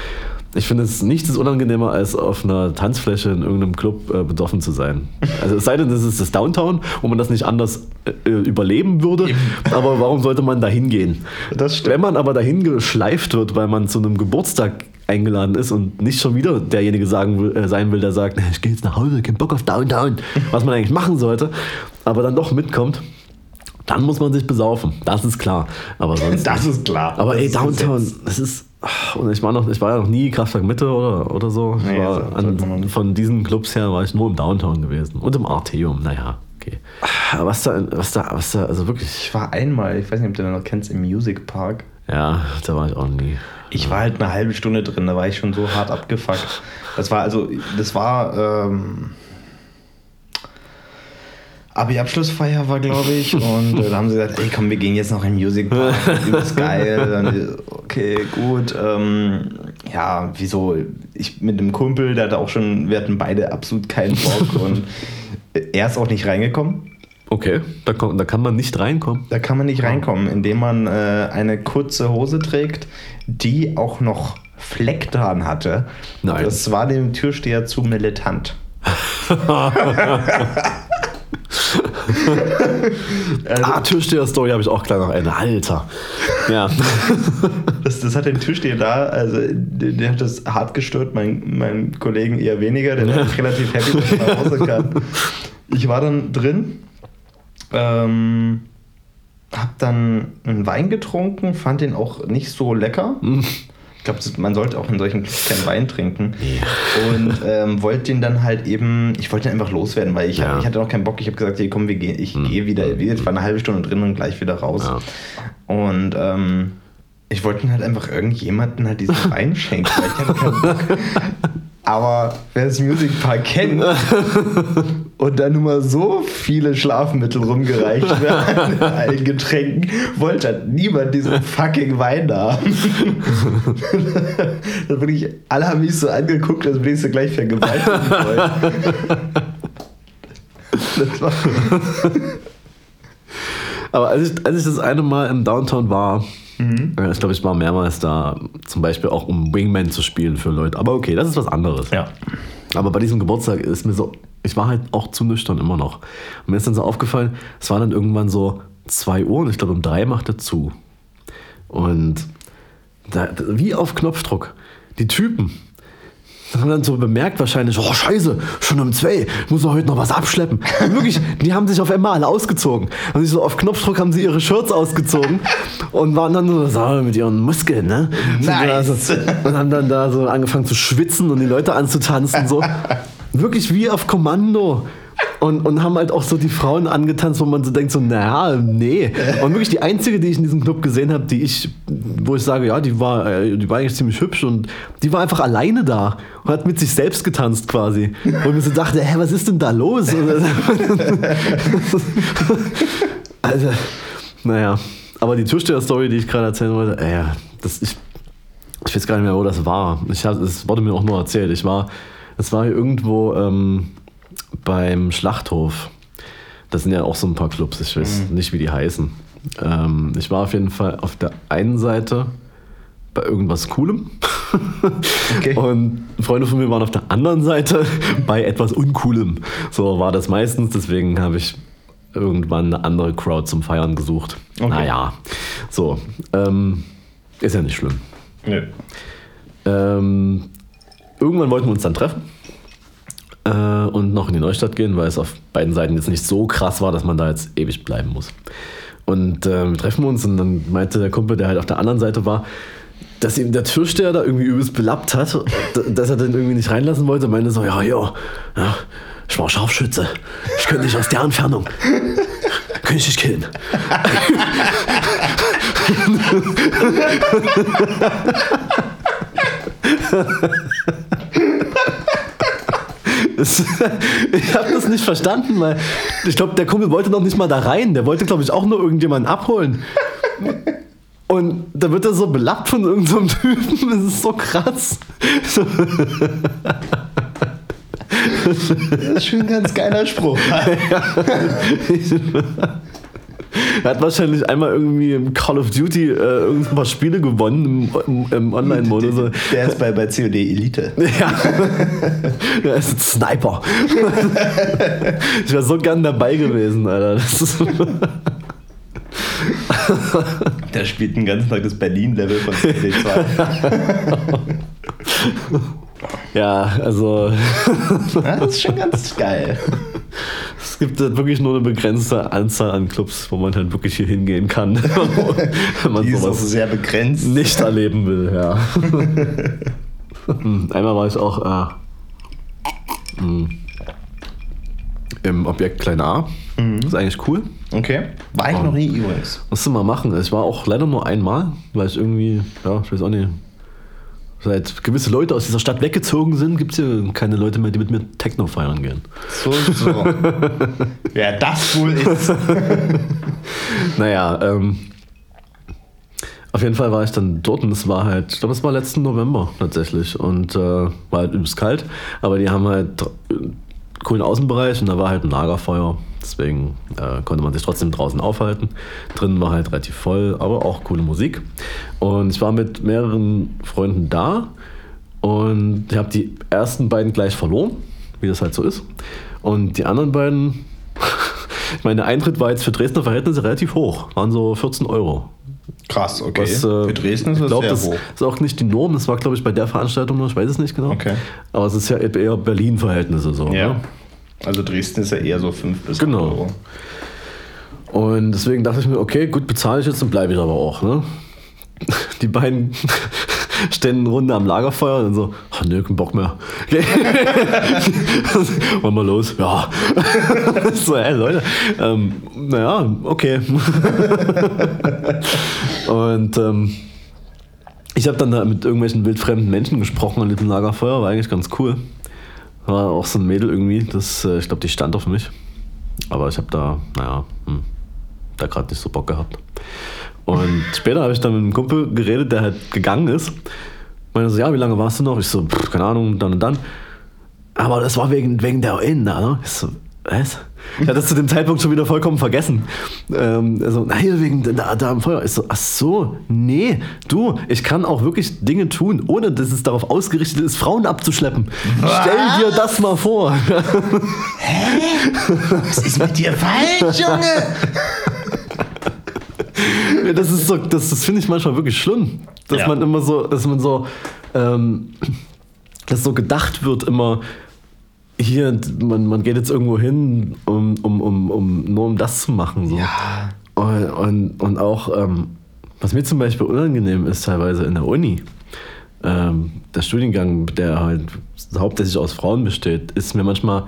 Speaker 2: ich finde es nichts ist unangenehmer, als auf einer Tanzfläche in irgendeinem Club äh, besoffen zu sein. Also es sei denn, das ist das Downtown, wo man das nicht anders äh, überleben würde. Aber warum sollte man da hingehen? Wenn man aber dahin geschleift wird, weil man zu einem Geburtstag eingeladen ist und nicht schon wieder derjenige sagen will, äh, sein will, der sagt, ich gehe jetzt nach Hause, kein Bock auf Downtown, was man eigentlich machen sollte, aber dann doch mitkommt, dann muss man sich besaufen. Das ist klar. Aber sonst.
Speaker 1: Das ist klar.
Speaker 2: aber ey, Downtown, das ist. Und ich war noch, ich war ja noch nie Kraftwerk Mitte oder, oder so.
Speaker 1: Nee,
Speaker 2: war
Speaker 1: so- noch
Speaker 2: an, von diesen Clubs her war ich nur im Downtown gewesen. Und im Arteum, naja, okay. Aber Was da, was da, was da, also wirklich.
Speaker 1: Ich war einmal, ich weiß nicht, ob du den noch kennst, im Music Park.
Speaker 2: Ja, da war ich auch nie.
Speaker 1: Ich war halt eine halbe Stunde drin, da war ich schon so hart abgefuckt. Das war also, das war ähm, Abi-Abschlussfeier war, glaube ich. Und äh, da haben sie gesagt, ey komm, wir gehen jetzt noch in Music Park. Übelst geil. Dann, äh, okay, gut. Ähm, ja, wieso? Ich mit einem Kumpel, der hatte auch schon, wir hatten beide absolut keinen Bock und er ist auch nicht reingekommen.
Speaker 2: Okay, da, kommt, da kann man nicht reinkommen.
Speaker 1: Da kann man nicht reinkommen, indem man äh, eine kurze Hose trägt, die auch noch Fleck dran hatte.
Speaker 2: Nein.
Speaker 1: Das war dem Türsteher zu militant.
Speaker 2: ah, Türsteher-Story habe ich auch gleich noch eine. Alter. Ja.
Speaker 1: Das, das hat den Türsteher da, also der, der hat das hart gestört, mein, mein Kollegen eher weniger, der war relativ happy, dass er nach Hause kann. Ich war dann drin, ähm, hab dann einen Wein getrunken, fand den auch nicht so lecker. Ich glaube, man sollte auch in solchen keinen Wein trinken. Und ähm, wollte den dann halt eben, ich wollte den einfach loswerden, weil ich,
Speaker 2: Ja.
Speaker 1: ich hatte noch keinen Bock. Ich habe gesagt, hey, komm, wir gehen, ich gehe wieder, ich war eine halbe Stunde drin und gleich wieder raus.
Speaker 2: Ja.
Speaker 1: Und ähm, ich wollte halt einfach irgendjemanden halt diesen Wein schenken, weil ich hatte keinen Bock. Aber wer das Music Park kennt und da nun mal so viele Schlafmittel rumgereicht werden an allen Getränken, wollte halt niemand diesen fucking Wein da haben. da bin ich, alle haben mich so angeguckt, als bin ich so gleich vergewaltigt wollen. Das war,
Speaker 2: Aber als ich, als ich das eine Mal im Downtown war, äh, ich glaube, ich war mehrmals da, zum Beispiel auch um Wingman zu spielen für Leute. Aber okay, das ist was anderes.
Speaker 1: ja.
Speaker 2: Aber bei diesem Geburtstag ist mir so, ich war halt auch zu nüchtern immer noch. Und mir ist dann so aufgefallen, es war dann irgendwann so 2 Uhr und ich glaube um 3 macht er zu. Und da, wie auf Knopfdruck, die Typen haben dann so bemerkt wahrscheinlich, oh scheiße, schon um zwei, muss doch heute noch was abschleppen. Und wirklich, die haben sich auf einmal alle ausgezogen. Haben sich so auf Knopfdruck haben sie ihre Shirts ausgezogen und waren dann so, so mit ihren Muskeln, ne?
Speaker 1: Nice.
Speaker 2: So, und haben dann da so angefangen zu schwitzen und die Leute anzutanzen, so. Wirklich wie auf Kommando. Und, und haben halt auch so die Frauen angetanzt, wo man so denkt, so, naja, nee. Und wirklich die einzige, die ich in diesem Club gesehen habe, die ich, wo ich sage, ja, die war, äh, die war eigentlich ziemlich hübsch und die war einfach alleine da und hat mit sich selbst getanzt quasi. Und ich so dachte, hä, was ist denn da los? also, naja. Aber die Türsteher-Story, die ich gerade erzählen wollte, äh, das, ich, ich weiß gar nicht mehr, wo das war. Es wurde mir auch nur erzählt. Ich war, es war hier irgendwo ähm, beim Schlachthof. Das sind ja auch so ein paar Clubs, ich weiß mhm. nicht, wie die heißen. Ähm, ich war auf jeden Fall auf der einen Seite bei irgendwas Coolem. Okay. Und Freunde von mir waren auf der anderen Seite bei etwas Uncoolem. So war das meistens, deswegen habe ich irgendwann eine andere Crowd zum Feiern gesucht. Okay. Naja, so. Ähm, ist ja nicht schlimm. Nee. Ähm, irgendwann wollten wir uns dann treffen äh, und noch in die Neustadt gehen, weil es auf beiden Seiten jetzt nicht so krass war, dass man da jetzt ewig bleiben muss. Und äh, wir treffen uns und dann meinte der Kumpel, der halt auf der anderen Seite war, dass ihm der Türsteher da irgendwie übelst belappt hat, dass er den irgendwie nicht reinlassen wollte. Meinte so, ja, ja, ja, ich war Scharfschütze. Ich könnte dich aus der Entfernung. Könnte ich dich killen. ich habe das nicht verstanden, weil ich glaube, der Kumpel wollte noch nicht mal da rein. Der wollte, glaube ich, auch nur irgendjemanden abholen. Und da wird er so belappt von irgendeinem so Typen. Das ist so krass.
Speaker 1: Das ist schon ein ganz geiler Spruch.
Speaker 2: Er hat wahrscheinlich einmal irgendwie im Call of Duty äh, ein paar Spiele gewonnen im, im, im Online-Modus.
Speaker 1: Der ist bei, bei COD Elite. Ja.
Speaker 2: Der ist ein Sniper. Ich wäre so gern dabei gewesen, Alter.
Speaker 1: Der spielt den ganzen Tag das Berlin-Level von COD
Speaker 2: 2. Ja, also.
Speaker 1: Ja, das ist schon ganz geil.
Speaker 2: Es gibt wirklich nur eine begrenzte Anzahl an Clubs, wo man halt wirklich hier hingehen kann.
Speaker 1: wenn man Die sowas sehr begrenzt.
Speaker 2: Nicht erleben will, ja. Einmal war ich auch äh, im Objekt Klein A. Mhm. Das ist eigentlich cool.
Speaker 1: Okay. War ich noch nie übrigens.
Speaker 2: Musst du mal machen. Ich war auch leider nur einmal, weil ich irgendwie, ja, ich weiß auch nicht, seit gewisse Leute aus dieser Stadt weggezogen sind, gibt es hier keine Leute mehr, die mit mir Techno feiern gehen.
Speaker 1: So, so. Wer das wohl ist.
Speaker 2: naja, ähm, auf jeden Fall war ich dann dort und es war halt, ich glaube, es war letzten November tatsächlich und äh, war halt übelst kalt, aber die haben halt coolen Außenbereich und da war halt ein Lagerfeuer. Deswegen äh, konnte man sich trotzdem draußen aufhalten. Drinnen war halt relativ voll, aber auch coole Musik. Und ich war mit mehreren Freunden da und ich habe die ersten beiden gleich verloren, wie das halt so ist. Und die anderen beiden, ich meine, der Eintritt war jetzt für Dresdner Verhältnisse relativ hoch, waren so 14 Euro.
Speaker 1: Krass, okay. Was, äh, Für Dresden ist
Speaker 2: das
Speaker 1: glaub,
Speaker 2: sehr das hoch. ist auch nicht die Norm. Das war, glaube ich, bei der Veranstaltung noch. Ich weiß es nicht genau.
Speaker 1: Okay.
Speaker 2: Aber es ist ja eher Berlin-Verhältnisse so.
Speaker 1: Ja. Ne? Also Dresden ist ja eher so 5 bis
Speaker 2: genau. Euro. Und deswegen dachte ich mir, okay, gut, bezahle ich jetzt und bleibe ich aber auch. Ne? Die beiden stehen eine Runde am Lagerfeuer und so, ach nö, kein Bock mehr. Okay. Wollen wir los? Ja. so, ey, Leute, ähm, naja, okay. und ähm, ich habe dann da mit irgendwelchen wildfremden Menschen gesprochen an diesem Lagerfeuer, war eigentlich ganz cool. War auch so ein Mädel irgendwie, das, äh, ich glaube, die stand auf mich. Aber ich habe da, naja, hm, da gerade nicht so Bock gehabt. Und später habe ich dann mit einem Kumpel geredet, der halt gegangen ist. Meinte so, ja, wie lange warst du noch? Ich so, pff, keine Ahnung, dann und dann. Aber das war wegen, wegen der ON da, ne? Ich so, was? Ich hatte das zu dem Zeitpunkt schon wieder vollkommen vergessen. Ähm, also, nein, wegen da, da am Feuer. Ich so, ach so, nee, du, ich kann auch wirklich Dinge tun, ohne dass es darauf ausgerichtet ist, Frauen abzuschleppen. Was? Stell dir das mal vor.
Speaker 1: Hä? Was ist mit dir falsch, Junge?
Speaker 2: das ist so, das, das finde ich manchmal wirklich schlimm, dass ja. man immer so, dass man so, ähm, dass so gedacht wird immer, hier, man, man geht jetzt irgendwo hin, um, um, um, um nur um das zu machen. So.
Speaker 1: Ja.
Speaker 2: Und, und, und auch, ähm, was mir zum Beispiel unangenehm ist, teilweise in der Uni, ähm, der Studiengang, der halt hauptsächlich aus Frauen besteht, ist mir manchmal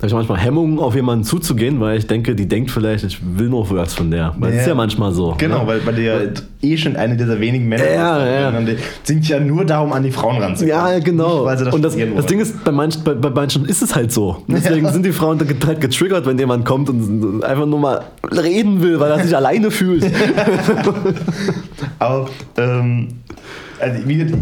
Speaker 2: habe ich manchmal Hemmungen, auf jemanden zuzugehen, weil ich denke, die denkt vielleicht, ich will nur was von der. Weil es ist ja manchmal so.
Speaker 1: Genau,
Speaker 2: ne?
Speaker 1: weil, weil die ja eh schon eine dieser wenigen Männer
Speaker 2: Ja, ja.
Speaker 1: Die sind ja nur da, um an die Frauen ranzukommen.
Speaker 2: Ja, genau.
Speaker 1: Nicht, weil das
Speaker 2: und das, das. Ding ist, bei manchen, bei, bei manchen ist es halt so. Deswegen sind die Frauen dann halt getriggert, wenn jemand kommt und einfach nur mal reden will, weil er sich alleine fühlt.
Speaker 1: Aber ähm, also wie,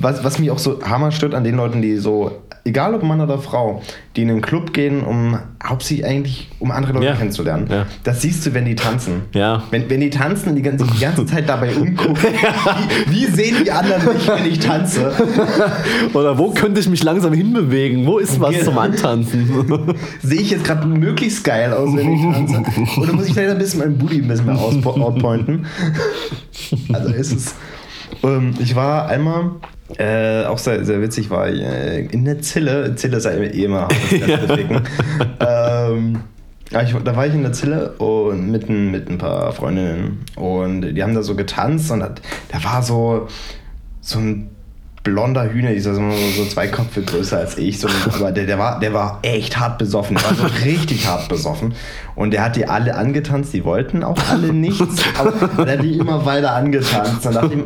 Speaker 1: was, was mich auch so hammer stört an den Leuten, die so, egal ob Mann oder Frau, die in einen Club gehen, um hauptsächlich eigentlich um andere Leute
Speaker 2: Ja.
Speaker 1: kennenzulernen.
Speaker 2: Ja.
Speaker 1: Das siehst du, wenn die tanzen.
Speaker 2: Ja.
Speaker 1: Wenn, wenn die tanzen und die ganze, die ganze Zeit dabei umgucken, wie, wie sehen die anderen mich, wenn ich tanze?
Speaker 2: Oder wo könnte ich mich langsam hinbewegen? Wo ist was
Speaker 1: Genau.
Speaker 2: zum Antanzen?
Speaker 1: Sehe ich jetzt gerade möglichst geil aus, wenn ich tanze? Oder muss ich vielleicht ein bisschen meinen Booty ein bisschen mehr outpointen? Also ist es. Ähm, ich war einmal, äh, auch sehr, sehr witzig, war ich äh, in der Zille. Zille ja eh immer ähm, ich, da war ich in der Zille und mit, ein- mit ein paar Freundinnen und die haben da so getanzt und hat, da war so, so ein blonder Hühner, dieser so, so zwei Köpfe größer als ich, so, aber der, der, war, der war echt hart besoffen, der war so richtig hart besoffen und der hat die alle angetanzt, die wollten auch alle nichts, aber der hat die immer weiter angetanzt. Dann dachte ich,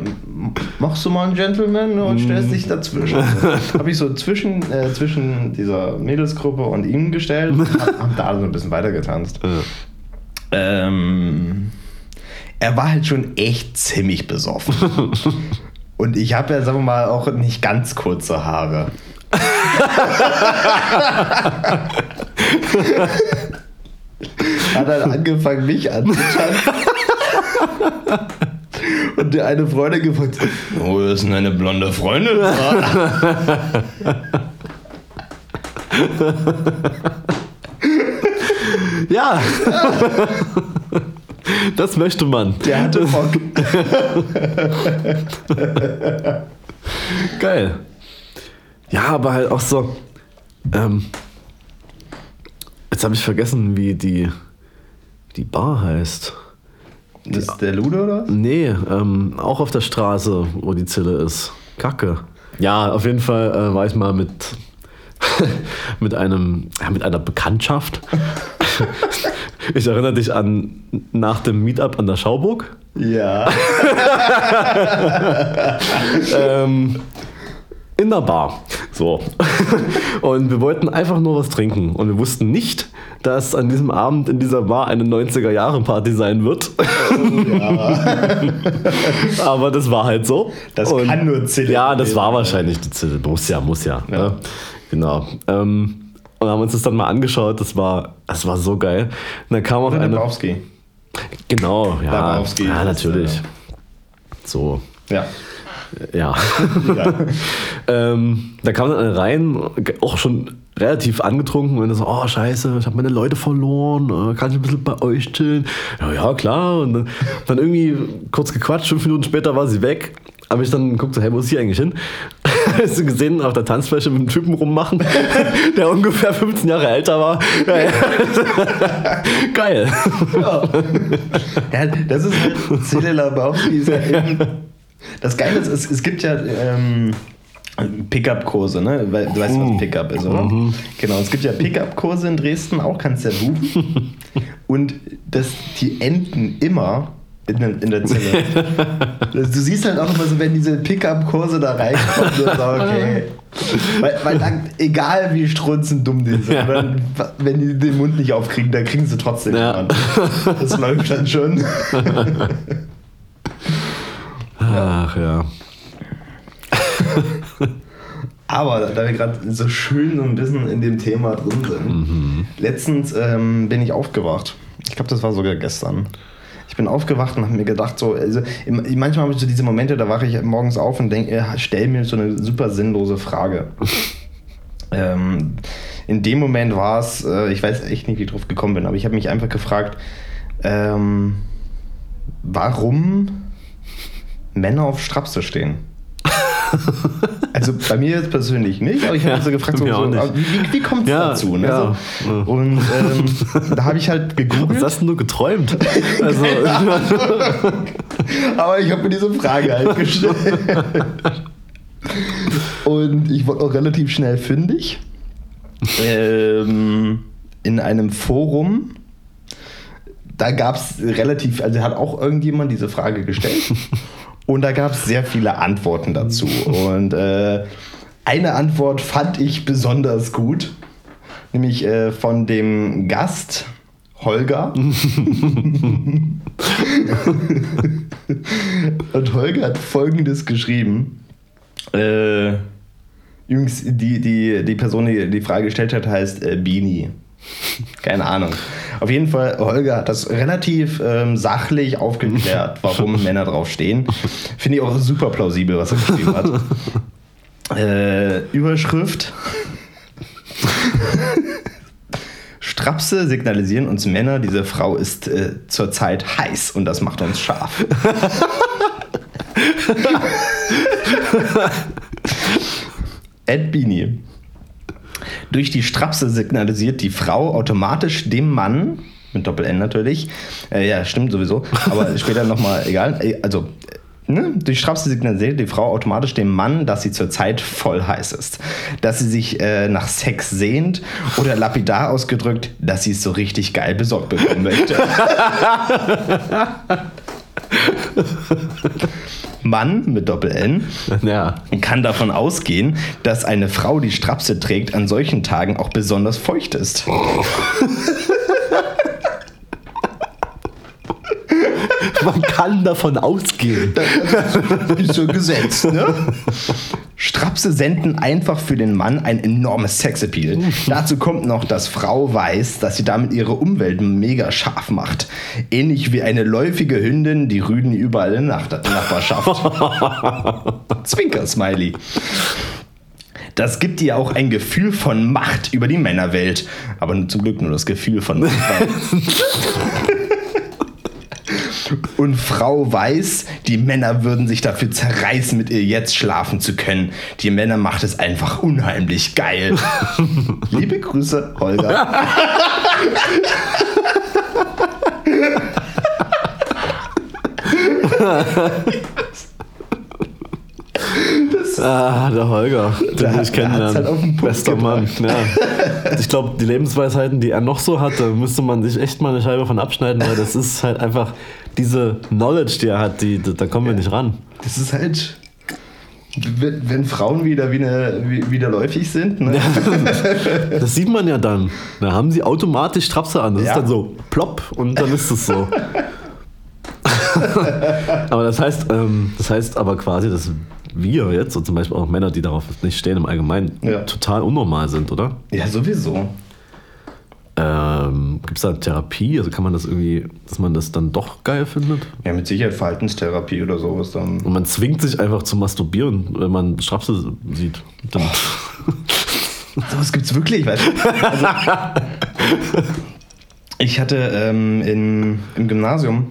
Speaker 1: machst du mal einen Gentleman und stellst dich dazwischen. Habe ich so zwischen, äh, zwischen dieser Mädelsgruppe und ihm gestellt und hab, hab da so ein bisschen weiter getanzt. Ähm, er war halt schon echt ziemlich besoffen. Und ich habe ja, sagen wir mal, auch nicht ganz kurze Haare. Hat dann angefangen, mich anzutanzen. Und der eine Freundin gefragt, oh, das ist denn eine blonde Freundin?
Speaker 2: ja. Das möchte man.
Speaker 1: Der hatte Bock.
Speaker 2: Geil. Ja, aber halt auch so. Ähm, jetzt habe ich vergessen, wie die, die Bar heißt.
Speaker 1: Das ist der Ludo, oder?
Speaker 2: Nee, ähm, auch auf der Straße, wo die Zille ist. Kacke. Ja, auf jeden Fall äh, war ich mal mit, mit, einem, ja, mit einer Bekanntschaft. ich erinnere dich an nach dem Meetup an der Schauburg.
Speaker 1: Ja.
Speaker 2: ähm, in der Bar. So. Und wir wollten einfach nur was trinken. Und wir wussten nicht, dass an diesem Abend in dieser Bar eine 90er-Jahre-Party sein wird. Aber das war halt so.
Speaker 1: Das kann nur Zille
Speaker 2: Ja, das war wahrscheinlich die Zille. Muss ja, muss ja.
Speaker 1: Ja.
Speaker 2: Ne? Genau. Ähm, und haben uns das dann mal angeschaut. Das war, das war so geil. Und dann kam auch eine.
Speaker 1: Dabrowski.
Speaker 2: Genau, ja.
Speaker 1: Dabrowski
Speaker 2: Ja, natürlich. So,
Speaker 1: Ja.
Speaker 2: ja.
Speaker 1: ja.
Speaker 2: ähm, da kam dann einer rein, auch schon relativ angetrunken und so, oh scheiße, ich habe meine Leute verloren, äh, kann ich ein bisschen bei euch chillen? Ja, ja, klar. Und dann, dann irgendwie kurz gequatscht, fünf Minuten später war sie weg. Habe ich dann geguckt, so, hey, wo ist sie eigentlich hin? Hast du gesehen, auf der Tanzfläche mit einem Typen rummachen, der ungefähr 15 Jahre älter war? Ja, ja. Geil.
Speaker 1: Ja, das ist halt Zille Labowski ist ja eben, Das Geile ist, es, es gibt ja ähm, Pickup-Kurse, ne? Weil, du weißt, was Pickup ist, oder? Genau, es gibt ja Pickup-Kurse in Dresden auch, kannst du ja buchen. Und das, die enden immer in, der- in der Zelle. Du siehst halt auch immer so, wenn diese Pickup-Kurse da reinkommen, so, okay. Weil, weil dann, egal wie strunzend dumm die sind,
Speaker 2: Ja.
Speaker 1: wenn, wenn die den Mund nicht aufkriegen, dann kriegen sie trotzdem
Speaker 2: Ja.
Speaker 1: jemanden. Das läuft dann schon.
Speaker 2: Ach ja.
Speaker 1: Aber da- wir gerade so schön so ein bisschen in dem Thema drin sind, letztens ähm, bin ich aufgewacht. Ich glaube, das war sogar gestern. Ich bin aufgewacht und habe mir gedacht, so, also, manchmal habe ich so diese Momente, da wache ich morgens auf und denke, stell mir so eine super sinnlose Frage. ähm, in dem Moment war es, äh, ich weiß echt nicht, wie ich drauf gekommen bin, aber ich habe mich einfach gefragt, ähm, warum Männer auf Strapse stehen. Also bei mir jetzt persönlich nicht, aber ich habe
Speaker 2: Ja,
Speaker 1: so gefragt, so, so, wie, wie, kommt es
Speaker 2: Ja,
Speaker 1: dazu? Ne?
Speaker 2: ja.
Speaker 1: So. Und ähm, da habe ich halt
Speaker 2: Was
Speaker 1: gegoogelt,
Speaker 2: hast denn du geträumt? Also,
Speaker 1: aber ich habe mir diese Frage halt gestellt. Und ich wurde auch relativ schnell fündig. Ähm, in einem Forum. Da gab es relativ, also hat auch irgendjemand diese Frage gestellt. Und da gab es sehr viele Antworten dazu. Und äh, eine Antwort fand ich besonders gut, nämlich äh, von dem Gast Holger. Und Holger hat folgendes geschrieben. Äh, übrigens, die, die, die Person, die die Frage gestellt hat, heißt äh, Bini. Keine Ahnung. Auf jeden Fall, Holger hat das relativ ähm, sachlich aufgeklärt, warum Männer drauf stehen. Finde ich auch super plausibel, was er geschrieben hat. Äh, Überschrift. Strapse signalisieren uns Männer, diese Frau ist äh, zurzeit heiß und das macht uns scharf. Ed Beanie. Durch die Strapse signalisiert die Frau automatisch dem Mann, mit Doppel-N natürlich, äh, ja, stimmt sowieso, aber später nochmal, egal, äh, also Ne? Durch Strapse signalisiert die Frau automatisch dem Mann, dass sie zurzeit voll heiß ist. Dass sie sich äh, nach Sex sehnt oder lapidar ausgedrückt, dass sie es so richtig geil besorgt bekommen möchte. Mann mit Doppel-N
Speaker 2: Ja.
Speaker 1: kann davon ausgehen, dass eine Frau, die Strapse trägt, an solchen Tagen auch besonders feucht ist.
Speaker 2: Man kann davon ausgehen.
Speaker 1: ist so gesetzt, ne? Strapse senden einfach für den Mann ein enormes Sexappeal. Dazu kommt noch, dass Frau weiß, dass sie damit ihre Umwelt mega scharf macht. Ähnlich wie eine läufige Hündin, die Rüden überall in der Nach Nachbarschaft. Zwinker-Smiley. Das gibt ihr auch ein Gefühl von Macht über die Männerwelt. Aber zum Glück nur das Gefühl von Macht. Und Frau weiß, die Männer würden sich dafür zerreißen, mit ihr jetzt schlafen zu können. Die Männer macht es einfach unheimlich geil. Liebe Grüße, Holger.
Speaker 2: Ah, der Holger, den
Speaker 1: Der
Speaker 2: will
Speaker 1: hat-
Speaker 2: ich kennenlernen.
Speaker 1: halt auf den Punkt
Speaker 2: Bester Mann. Ja. Ich glaube, die Lebensweisheiten, die er noch so hat, da müsste man sich echt mal eine Scheibe von abschneiden, weil das ist halt einfach diese Knowledge, die er hat, die, da kommen wir nicht ran.
Speaker 1: Das ist halt. Wenn, Frauen wieder, wie eine, wie, wieder läufig sind, ne?
Speaker 2: Das sieht man ja dann. Da haben sie automatisch Strapse an. Das
Speaker 1: Ja.
Speaker 2: ist dann so plopp und dann ist es so. aber das heißt, ähm, das heißt aber quasi, dass wir jetzt, und zum Beispiel auch Männer, die darauf nicht stehen im Allgemeinen,
Speaker 1: Ja.
Speaker 2: total unnormal sind, oder?
Speaker 1: Ja, sowieso.
Speaker 2: Ähm, Gibt es da Therapie? Also kann man das irgendwie, dass man das dann doch geil findet?
Speaker 1: Ja, mit Sicherheit Verhaltenstherapie oder sowas dann.
Speaker 2: Und man zwingt sich einfach zu masturbieren, wenn man Strapse sieht. Dann,
Speaker 1: Sowas gibt's wirklich, weißt du? Also, ich hatte ähm, in, im Gymnasium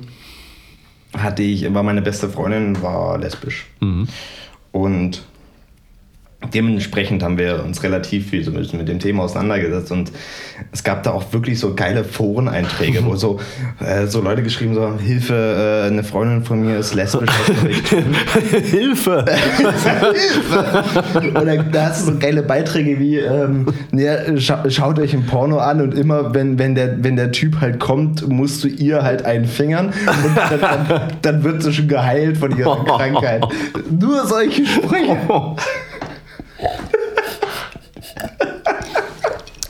Speaker 1: hatte ich, war meine beste Freundin war lesbisch. Und dementsprechend haben wir uns relativ viel so mit, mit dem Thema auseinandergesetzt und es gab da auch wirklich so geile Foreneinträge, wo so, äh, so Leute geschrieben so, Hilfe, äh, eine Freundin von mir ist lesbisch, tun?
Speaker 2: Hilfe!
Speaker 1: Oder da hast du so geile Beiträge wie, ähm, ja, scha schaut euch ein Porno an und immer, wenn, wenn, der, wenn der Typ halt kommt, musst du ihr halt einen fingern und dann, dann, dann wird sie schon geheilt von ihrer Krankheit. Nur solche Sprüche.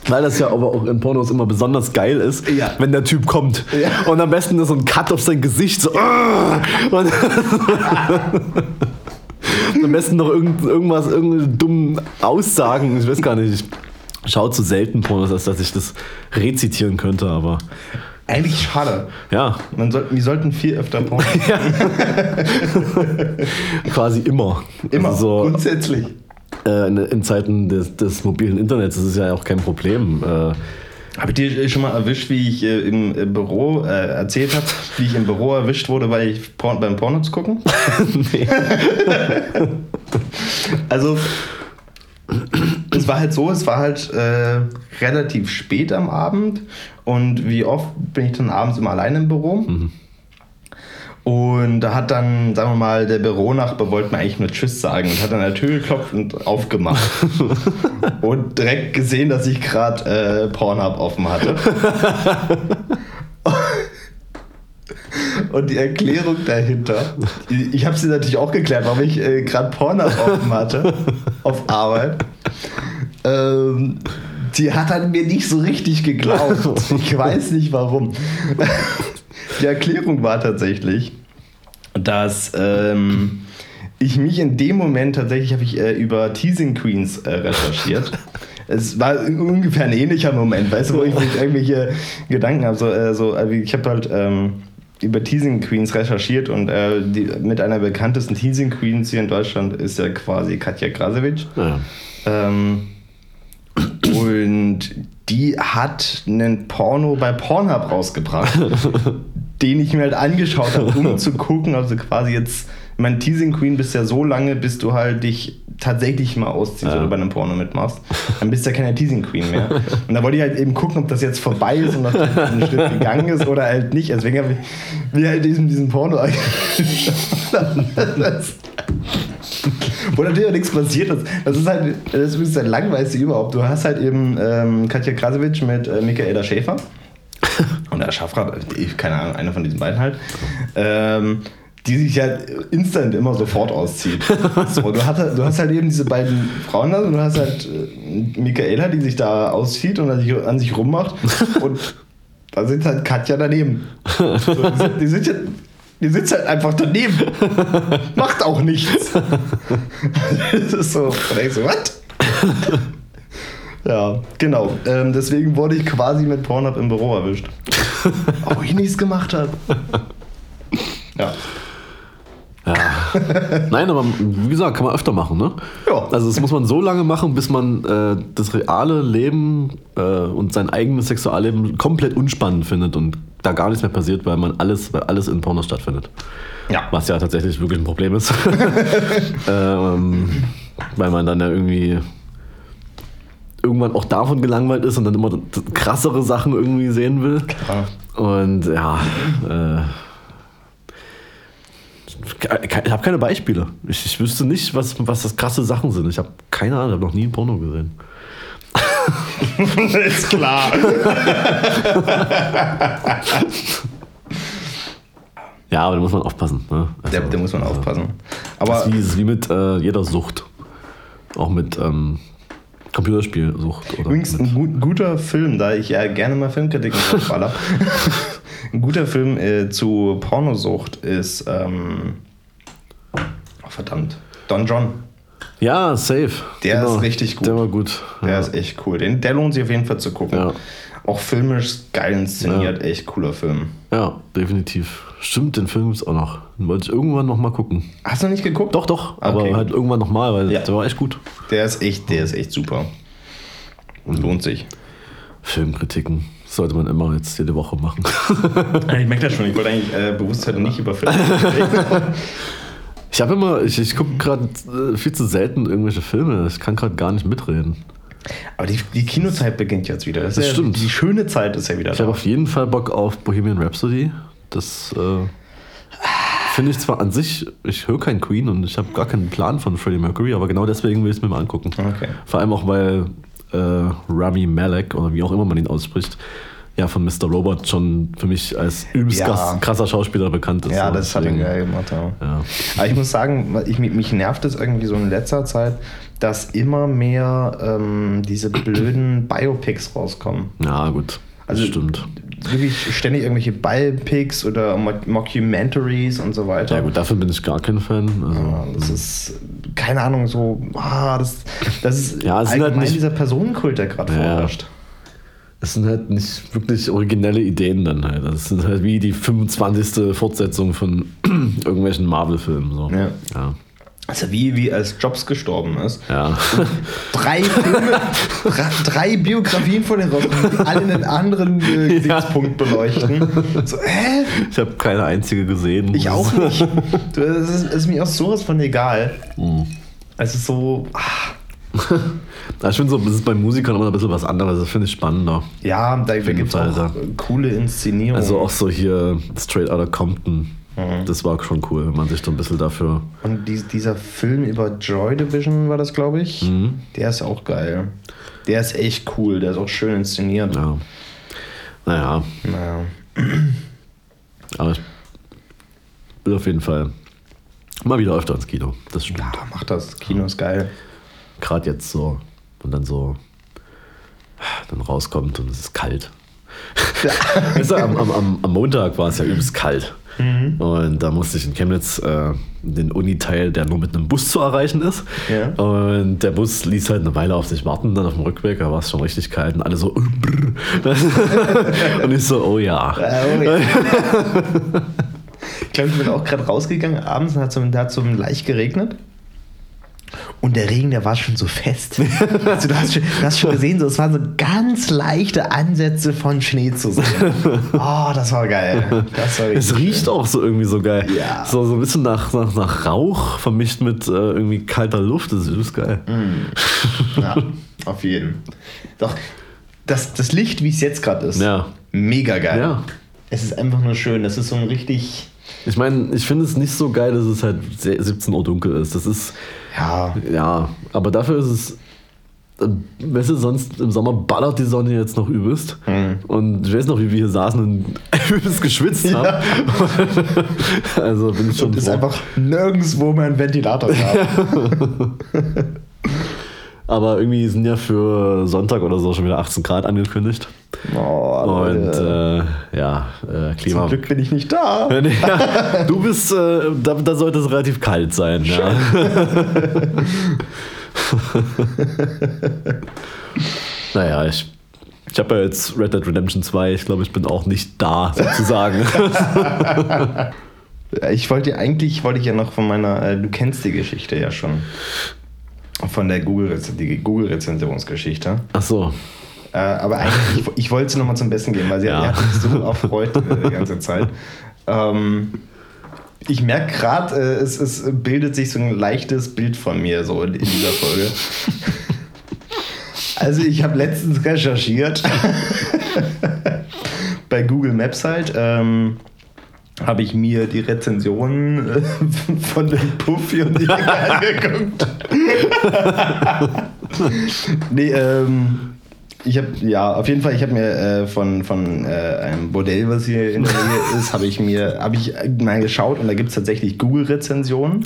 Speaker 2: Weil das ja aber auch in Pornos immer besonders geil ist,
Speaker 1: Ja.
Speaker 2: wenn der Typ kommt.
Speaker 1: Ja.
Speaker 2: Und am besten ist so ein Cut auf sein Gesicht, so. "Ah!" Und am besten noch irgend, irgendwas, irgendeine dummen Aussagen. Ich weiß gar nicht, ich schaue zu selten Pornos, als dass ich das rezitieren könnte, aber
Speaker 1: Eigentlich schade.
Speaker 2: ja,
Speaker 1: Man soll, wir sollten viel öfter Porno.
Speaker 2: quasi immer.
Speaker 1: Immer.
Speaker 2: Also so,
Speaker 1: Grundsätzlich.
Speaker 2: Äh, in, in Zeiten des, des mobilen Internets ist es ja auch kein Problem. Äh,
Speaker 1: Habe ich dir schon mal erwischt, wie ich äh, im äh, Büro äh, erzählt habe, wie ich im Büro erwischt wurde, weil ich Porn, beim Porno zu gucken?
Speaker 2: nee.
Speaker 1: Also, es war halt so, es war halt äh, relativ spät am Abend und wie oft bin ich dann abends immer allein im Büro. Und da hat dann, sagen wir mal, der Büronachbar wollte mir eigentlich nur Tschüss sagen und hat an der Tür geklopft und aufgemacht. und direkt gesehen, dass ich gerade äh, Pornhub offen hatte. Und die Erklärung dahinter, ich habe sie natürlich auch geklärt, warum ich äh, gerade Pornhub offen hatte auf Arbeit. Ähm, die hat dann mir nicht so richtig geglaubt. Ich weiß nicht warum. Die Erklärung war tatsächlich, dass ähm, ich mich in dem Moment tatsächlich habe ich äh, über Teasing Queens äh, recherchiert. Es war ungefähr ein ähnlicher Moment, weißt du, wo ich mich irgendwelche Gedanken habe. So, äh, so, äh, ich habe halt ähm, über Teasing Queens recherchiert und äh, die, mit einer bekanntesten Teasing Queens hier in Deutschland ist ja quasi Katja Krasowitsch. Ja. Ähm, und die hat einen Porno bei Pornhub rausgebracht, den ich mir halt angeschaut habe, um zu gucken, also quasi jetzt, mein Teasing Queen bist ja so lange, bis du halt dich tatsächlich mal ausziehst ja. oder bei einem Porno mitmachst, dann bist du ja keine Teasing Queen mehr. Und da wollte ich halt eben gucken, ob das jetzt vorbei ist und noch einen Schritt gegangen ist oder halt nicht. Deswegen habe ich mir halt diesen, diesen Porno Wo natürlich auch nichts passiert ist. Das ist halt, das ist das Langweiligste überhaupt. Du hast halt eben ähm, Katja Krasowitsch mit äh, Michaela Schäfer. Oder Schaffrath, keine Ahnung, einer von diesen beiden halt. Ähm, die sich ja instant immer sofort auszieht. So, du, hast, halt, du hast halt eben diese beiden Frauen da und du hast halt äh, Michaela, die sich da auszieht und an sich, an sich rummacht. Und da sitzt halt Katja daneben. So, die, sind, die, sind ja, die sitzt halt einfach daneben. Macht auch nichts. Das ist so, da denkst du, was? Ja, genau. Ähm, deswegen wurde ich quasi mit Pornhub im Büro erwischt. Obwohl ich nichts gemacht habe. Ja.
Speaker 2: Ja. Nein, aber wie gesagt, kann man öfter machen, ne? Ja. Also das muss man so lange machen, bis man äh, das reale Leben äh, und sein eigenes Sexualleben komplett unspannend findet und da gar nichts mehr passiert, weil man alles, weil alles in Pornos stattfindet. Ja. Was ja tatsächlich wirklich ein Problem ist. ähm, weil man dann ja irgendwie irgendwann auch davon gelangweilt ist und dann immer krassere Sachen irgendwie sehen will. Klar. Und ja, äh, ich habe keine Beispiele. Ich, ich, wüsste nicht, was, was das krasse Sachen sind. Ich habe keine Ahnung, ich habe noch nie ein Porno gesehen.
Speaker 1: ist klar.
Speaker 2: ja, aber da muss man aufpassen. Ne?
Speaker 1: Also, da, muss man aufpassen.
Speaker 2: Aber das ist wie, ist wie mit äh, jeder Sucht. Auch mit ähm, Computerspielsucht.
Speaker 1: Übrigens ein gut, guter Film, da ich ja gerne mal Filmkritiken aufballer. Ein guter Film äh, zu Pornosucht ist, ähm, oh, verdammt, Don John.
Speaker 2: Ja, safe.
Speaker 1: Der genau. ist richtig gut.
Speaker 2: Der war gut.
Speaker 1: Der ja. ist echt cool. Den, der lohnt sich auf jeden Fall zu gucken. Ja. Auch filmisch geil inszeniert, ja. echt cooler Film.
Speaker 2: Ja, definitiv. Stimmt, den Film ist auch noch. Den wollte ich irgendwann noch mal gucken.
Speaker 1: Hast du nicht geguckt?
Speaker 2: Doch, doch. Aber okay. halt irgendwann noch mal, weil der war echt gut.
Speaker 1: Der ist echt, der ist echt super. Und lohnt sich.
Speaker 2: Filmkritiken sollte man immer jetzt jede Woche machen.
Speaker 1: ich merke das schon, ich wollte eigentlich äh, bewusst nicht über Filme
Speaker 2: reden. Ich habe immer, ich, ich gucke gerade äh, viel zu selten irgendwelche Filme. Ich kann gerade gar nicht mitreden.
Speaker 1: Aber die, die Kinozeit beginnt jetzt wieder. Das, das ja, stimmt. Die schöne Zeit ist ja wieder
Speaker 2: ich da. Ich habe auf jeden Fall Bock auf Bohemian Rhapsody. Das äh, finde ich zwar an sich, ich höre kein Queen und ich habe gar keinen Plan von Freddie Mercury, aber genau deswegen will ich es mir mal angucken. Okay. Vor allem auch, weil äh, Rami Malek oder wie auch immer man ihn ausspricht, ja von Mr. Robot schon für mich als übelst ja. krasser Schauspieler bekannt ist.
Speaker 1: Ja, so. das hat er geil gemacht. Ja. ja. Aber ich muss sagen, ich, mich nervt es irgendwie so in letzter Zeit, dass immer mehr ähm, diese blöden Biopics rauskommen.
Speaker 2: Ja, gut. Also stimmt.
Speaker 1: Wirklich ständig irgendwelche Biopics oder Mockumentaries und so weiter.
Speaker 2: Ja gut, dafür bin ich gar kein Fan.
Speaker 1: Also, ja, das ist, keine Ahnung, so, ah, das, das ist
Speaker 2: ja, halt allgemein halt nicht,
Speaker 1: dieser Personenkult, der gerade ja. vorherrscht.
Speaker 2: Es sind halt nicht wirklich originelle Ideen dann halt. Das sind halt wie die 25. Fortsetzung von irgendwelchen Marvel-Filmen. So. Ja. ja.
Speaker 1: Also wie, wie als Jobs gestorben ist.
Speaker 2: Ja.
Speaker 1: Drei Filme, drei Biografien von den rauskommen, die alle einen anderen äh, Gesichtspunkt ja. beleuchten. So, hä?
Speaker 2: Ich habe keine einzige gesehen.
Speaker 1: Ich auch nicht. Es ist, ist, mir auch sowas von egal. Mhm. Ist so. Ach.
Speaker 2: ich finde so, das ist bei Musikern immer ein bisschen was anderes. Das finde ich spannender.
Speaker 1: Ja, da gibt es auch coole Inszenierungen.
Speaker 2: Also auch so hier Straight Outta Compton Das war schon cool, wenn man sich so ein bisschen dafür.
Speaker 1: Und die, dieser Film über Joy Division war das, glaube ich.
Speaker 2: Mhm.
Speaker 1: Der ist auch geil. Der ist echt cool, der ist auch schön inszeniert.
Speaker 2: Ja. Naja,
Speaker 1: Naja.
Speaker 2: aber ich will auf jeden Fall mal wieder öfter ins Kino. Das stimmt.
Speaker 1: Ja, mach das. Kino ist geil.
Speaker 2: Gerade jetzt so. Und dann so. Dann rauskommt und es ist kalt. weißt du, am, am, am, Montag war es ja übelst kalt. Und da musste ich in Chemnitz äh, den Uni-Teil, der nur mit einem Bus zu erreichen ist.
Speaker 1: Ja.
Speaker 2: Und der Bus ließ halt eine Weile auf sich warten, dann auf dem Rückweg, da war es schon richtig kalt und alle so. äh, und ich so, oh ja.
Speaker 1: Oh ich glaube, ich bin auch gerade rausgegangen abends und hat so, da hat leicht geregnet. Und der Regen, der war schon so fest. Also, du, hast schon, du hast schon gesehen, so, es waren so ganz leichte Ansätze von Schnee zu sehen. Oh, das war geil. Das war
Speaker 2: Es riecht auch so irgendwie so geil.
Speaker 1: Ja.
Speaker 2: So, so ein bisschen nach, nach, nach Rauch vermischt mit äh, irgendwie kalter Luft. Das ist geil.
Speaker 1: schön. Ja, auf jeden. Doch, das, das Licht, wie es jetzt gerade ist,
Speaker 2: Ja.
Speaker 1: mega geil.
Speaker 2: Ja.
Speaker 1: Es ist einfach nur schön. Das ist so ein richtig.
Speaker 2: Ich meine, ich finde es nicht so geil, dass es halt se- 17 Uhr dunkel ist. Das ist,
Speaker 1: Ja,
Speaker 2: ja, aber dafür ist es. äh, Weißt du, sonst im Sommer ballert die Sonne jetzt noch übelst.
Speaker 1: Mhm.
Speaker 2: Und ich weiß noch, wie wir hier saßen und übelst geschwitzt haben. also bin ich schon.
Speaker 1: und ist einfach nirgendwo mehr ein Ventilator gab.
Speaker 2: Aber irgendwie sind ja für Sonntag oder so schon wieder 18 Grad angekündigt.
Speaker 1: Oh,
Speaker 2: Und äh, ja, äh, Klima.
Speaker 1: Zum Glück bin ich nicht da.
Speaker 2: Ja, du bist, äh, da, da sollte es relativ kalt sein. Ja. naja, ich, ich habe ja jetzt Red Dead Redemption 2. Ich glaube, ich bin auch nicht da, sozusagen.
Speaker 1: Ich wollte ja eigentlich, wollte ich ja noch von meiner, äh, du kennst die Geschichte ja schon. Von der Google, Google-Rezensionsgeschichte.
Speaker 2: Ach so.
Speaker 1: Äh, aber eigentlich, ich, ich wollte sie nochmal zum Besten geben, weil sie
Speaker 2: Ja.
Speaker 1: hat mich so erfreut äh, die ganze Zeit. Ähm, ich merke gerade, äh, es, es bildet sich so ein leichtes Bild von mir so in, in dieser Folge. Also ich habe letztens recherchiert bei Google Maps halt. Ähm, habe ich mir die Rezensionen äh, von dem Puffy und die angeguckt. nee, ähm, ich habe, ja, auf jeden Fall, ich habe mir äh, von, von äh, einem Bordell, was hier in der Nähe ist, habe ich mir, habe ich mal geschaut und da gibt es tatsächlich Google-Rezensionen.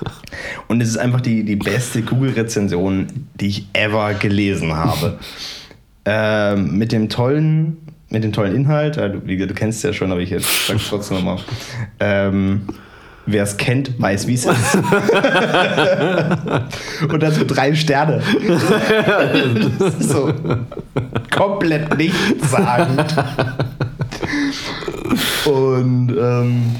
Speaker 1: und es ist einfach die, die beste Google-Rezension, die ich ever gelesen habe. ähm, mit dem tollen, mit dem tollen Inhalt, du, du kennst es ja schon, aber ich jetzt sag's trotzdem nochmal. Ähm, Wer es kennt, weiß, wie es ist. Und dazu drei Sterne. So komplett nichtssagend. Und ähm,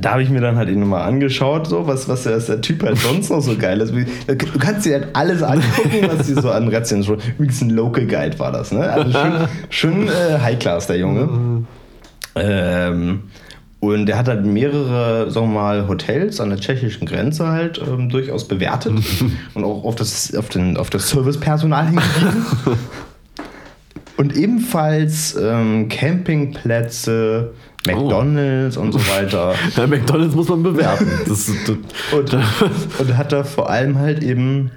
Speaker 1: da habe ich mir dann halt eben mal angeschaut, so, was, was, der, Typ halt sonst noch so geil ist. Du kannst dir halt alles angucken, was die so an Rezensionen. Übrigens ein Local Guide war das, ne? Also schön, schön äh, High Class, der Junge. Ähm, und der hat halt mehrere, sagen wir mal, Hotels an der tschechischen Grenze halt ähm, durchaus bewertet und auch auf das, auf den, auf das Servicepersonal hingewiesen. und ebenfalls ähm, Campingplätze, McDonalds und so weiter.
Speaker 2: Ja, McDonalds muss man bewerten. Das, das,
Speaker 1: Und, und hat da vor allem halt eben,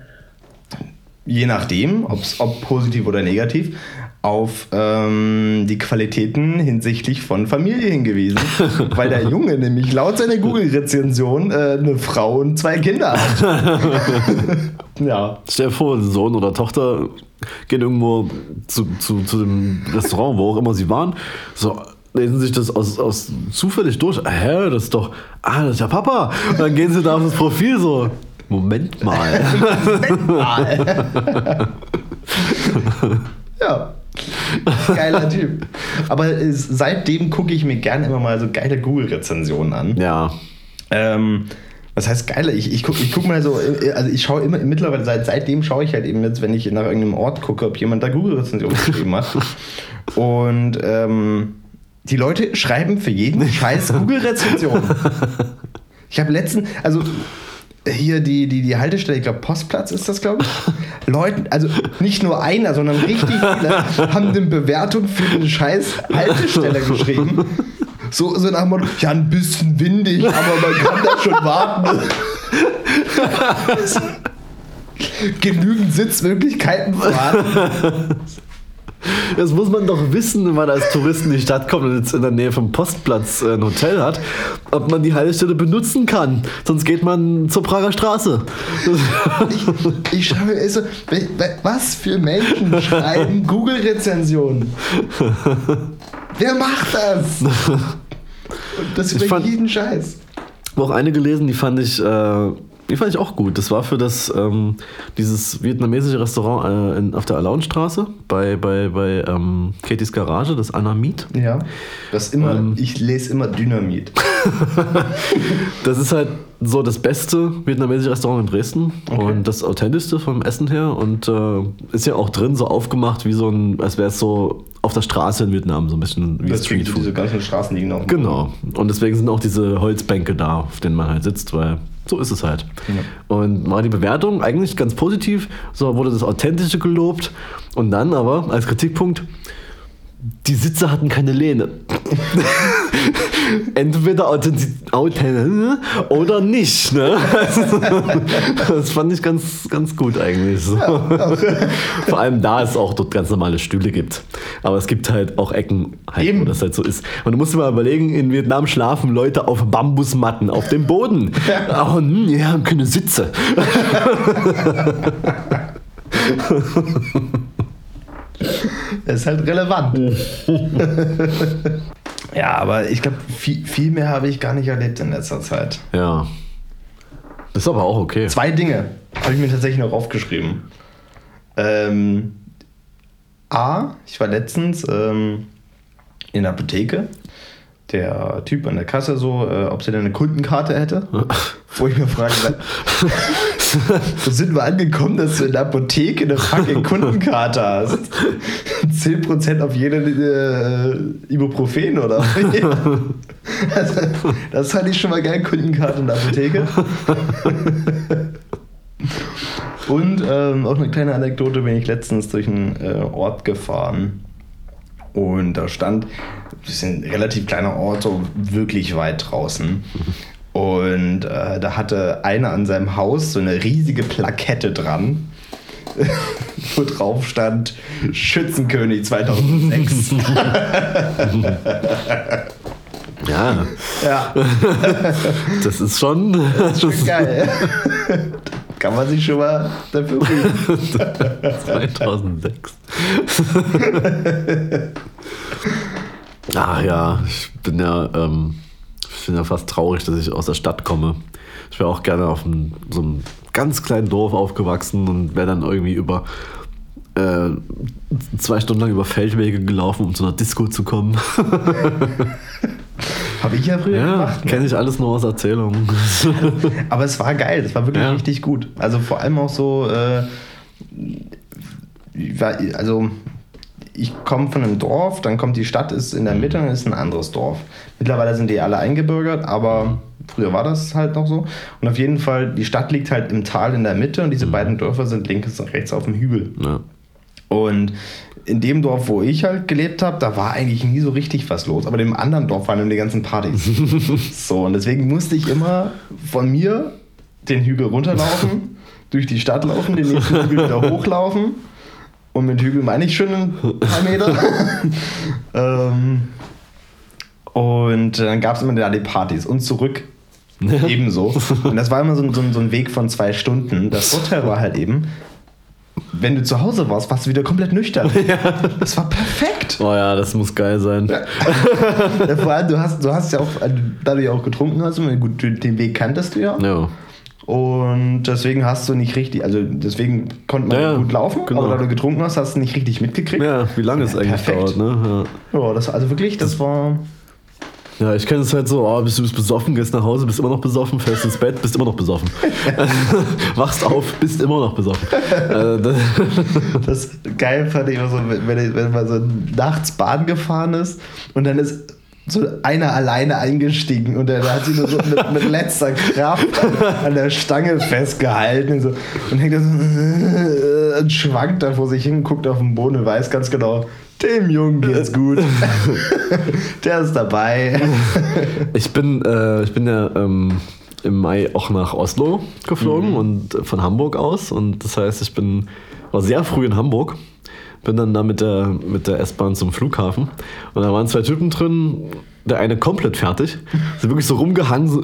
Speaker 1: je nachdem, ob positiv oder negativ, auf ähm, die Qualitäten hinsichtlich von Familie hingewiesen. weil der Junge nämlich laut seiner Google-Rezension äh, eine Frau und zwei Kinder hat. ja.
Speaker 2: Stell dir vor, Sohn oder Tochter gehen irgendwo zu, zu, zu dem Restaurant, wo auch immer sie waren, so lesen sich das aus, aus zufällig durch. Hä, das ist doch, ah, das ist ja Papa. Und dann gehen sie da auf das Profil so, Moment mal.
Speaker 1: ja. Geiler Typ. Aber äh, seitdem gucke ich mir gerne immer mal so geile Google-Rezensionen an.
Speaker 2: Ja,
Speaker 1: Ähm, was heißt geile? Ich, ich gucke ich guck mal so, äh, also ich schaue immer, mittlerweile, seit, seitdem schaue ich halt eben jetzt, wenn ich nach irgendeinem Ort gucke, ob jemand da Google-Rezension geschrieben hat. Und ähm, die Leute schreiben für jeden Scheiß Google-Rezension. Ich habe letzten, also hier die, die, die Haltestelle, ich glaube Postplatz ist das, glaube ich. Leuten, also nicht nur einer, sondern richtig viele haben eine Bewertung für eine scheiß Haltestelle geschrieben. So, so nach dem Motto, ja, ein bisschen windig, aber man kann da schon warten. Genügend Sitzmöglichkeiten vorhanden.
Speaker 2: Das muss man doch wissen, wenn man als Tourist in die Stadt kommt und jetzt in der Nähe vom Postplatz äh, ein Hotel hat, ob man die Haltestelle benutzen kann. Sonst geht man zur Prager Straße.
Speaker 1: Ich, ich schreibe, also, was für Menschen schreiben Google-Rezensionen? Wer macht das? Und das über jeden Scheiß.
Speaker 2: Ich habe auch eine gelesen, die fand ich, äh, die fand ich auch gut. Das war für das ähm, dieses vietnamesische Restaurant äh, in, auf der Alaunstraße bei, bei, bei ähm, Katys Garage, das Anamit.
Speaker 1: Ja. Das immer,
Speaker 2: Ähm.
Speaker 1: ich lese immer Dynamit.
Speaker 2: Das ist halt so das beste vietnamesische Restaurant in Dresden
Speaker 1: Okay.
Speaker 2: und das authentischste vom Essen her und äh, ist ja auch drin so aufgemacht wie so ein, als wäre es so auf der Straße in Vietnam, so ein bisschen wie
Speaker 1: Das
Speaker 2: Street. Food.
Speaker 1: Diese ganzen Straßen liegen auch.
Speaker 2: Genau. Und deswegen sind auch diese Holzbänke da, auf denen man halt sitzt, weil so ist es halt. Und war die Bewertung eigentlich ganz positiv. So wurde das Authentische gelobt. Und dann aber als Kritikpunkt, die Sitze hatten keine Lehne. Entweder authentisch oder nicht. Ne? das fand ich ganz, ganz gut eigentlich. So. Vor allem da es auch dort ganz normale Stühle gibt. Aber es gibt halt auch Ecken, halt, wo das halt so ist. Und du musst dir mal überlegen, in Vietnam schlafen Leute auf Bambusmatten auf dem Boden. Aber hm, die haben keine Sitze.
Speaker 1: Das ist halt relevant. Ja, aber ich glaube, viel, viel mehr habe ich gar nicht erlebt in letzter Zeit.
Speaker 2: Ja. Das ist aber auch okay.
Speaker 1: Zwei Dinge habe ich mir tatsächlich noch aufgeschrieben. Ähm, A, ich war letztens ähm, in der Apotheke. Der Typ an der Kasse so, äh, ob sie denn eine Kundenkarte hätte. Wo ich mir frage, wo sind wir angekommen, dass du in der Apotheke eine fucking Kundenkarte hast? 10% auf jede äh, Ibuprofen oder also, Das fand ich schon mal geil, Kundenkarte in der Apotheke. Und ähm, auch eine kleine Anekdote, bin ich letztens durch einen äh, Ort gefahren. Und da stand, das ist ein relativ kleiner Ort, so wirklich weit draußen. Und äh, da hatte einer an seinem Haus so eine riesige Plakette dran, wo drauf stand Schützenkönig 2006.
Speaker 2: Ja,
Speaker 1: ja,
Speaker 2: das ist schon.
Speaker 1: schon geil. Kann man sich schon mal dafür rühmen.
Speaker 2: 2006. Ach ja, ich bin ja, ähm, ich bin ja fast traurig, dass ich aus der Stadt komme. Ich wäre auch gerne auf einem, so einem ganz kleinen Dorf aufgewachsen und wäre dann irgendwie über äh, zwei Stunden lang über Feldwege gelaufen, um zu einer Disco zu kommen.
Speaker 1: Habe ich ja früher
Speaker 2: ja,
Speaker 1: gemacht. ne?
Speaker 2: kenne ich alles nur aus Erzählungen.
Speaker 1: Aber es war geil, es war wirklich
Speaker 2: Ja.
Speaker 1: richtig gut. Also vor allem auch so, äh, also ich komme von einem Dorf, dann kommt die Stadt, ist in der Mitte, dann ist ein anderes Dorf. Mittlerweile sind die alle eingebürgert, aber früher war das halt noch so. Und auf jeden Fall, die Stadt liegt halt im Tal in der Mitte und diese beiden Dörfer sind links und rechts auf dem Hügel.
Speaker 2: ja.
Speaker 1: Und in dem Dorf, wo ich halt gelebt habe, da war eigentlich nie so richtig was los. Aber in dem anderen Dorf waren dann die ganzen Partys. so, und deswegen musste ich immer von mir den Hügel runterlaufen, durch die Stadt laufen, den nächsten Hügel wieder hochlaufen. Und mit Hügel meine ich schon ein paar Meter. ähm, und dann gab es immer da die Partys und zurück ebenso. Und das war immer so ein, so, ein, so ein Weg von zwei Stunden. Das Vorteil war halt eben, wenn du zu Hause warst, warst du wieder komplett nüchtern. Das war perfekt.
Speaker 2: Oh ja, das muss geil sein.
Speaker 1: Ja, vor allem, du hast, du hast ja auch, also, da du ja auch getrunken hast, gut, den Weg kanntest du ja.
Speaker 2: Ja.
Speaker 1: Und deswegen hast du nicht richtig, also deswegen konnte man
Speaker 2: Ja, ja,
Speaker 1: gut laufen,
Speaker 2: genau.
Speaker 1: aber da du getrunken hast, hast du nicht richtig mitgekriegt.
Speaker 2: Ja, wie lange es
Speaker 1: Ja,
Speaker 2: eigentlich
Speaker 1: perfekt.
Speaker 2: dauert, ne? Ja.
Speaker 1: Ja, das also wirklich, das war.
Speaker 2: Ja, ich kenne es halt so, oh, bist du bist besoffen, gehst nach Hause, bist immer noch besoffen, fällst ins Bett, bist immer noch besoffen. Wachst auf, bist immer noch besoffen. äh, das,
Speaker 1: geil fand ich immer so, wenn, wenn man so nachts Bahn gefahren ist und dann ist so einer alleine eingestiegen und der, der hat sich nur so mit, mit letzter Kraft an, an der Stange festgehalten und, so, und hängt da so und schwankt da vor sich hin, guckt auf den Boden und weiß ganz genau, Dem Jungen geht's gut. Der ist dabei.
Speaker 2: Ich bin, äh, ich bin ja ähm, im Mai auch nach Oslo geflogen und äh, von Hamburg aus. Und das heißt, ich bin war sehr früh in Hamburg. Bin dann da mit der, mit der S-Bahn zum Flughafen. Und da waren zwei Typen drin, der eine komplett fertig, so wirklich so rumgehangen, so,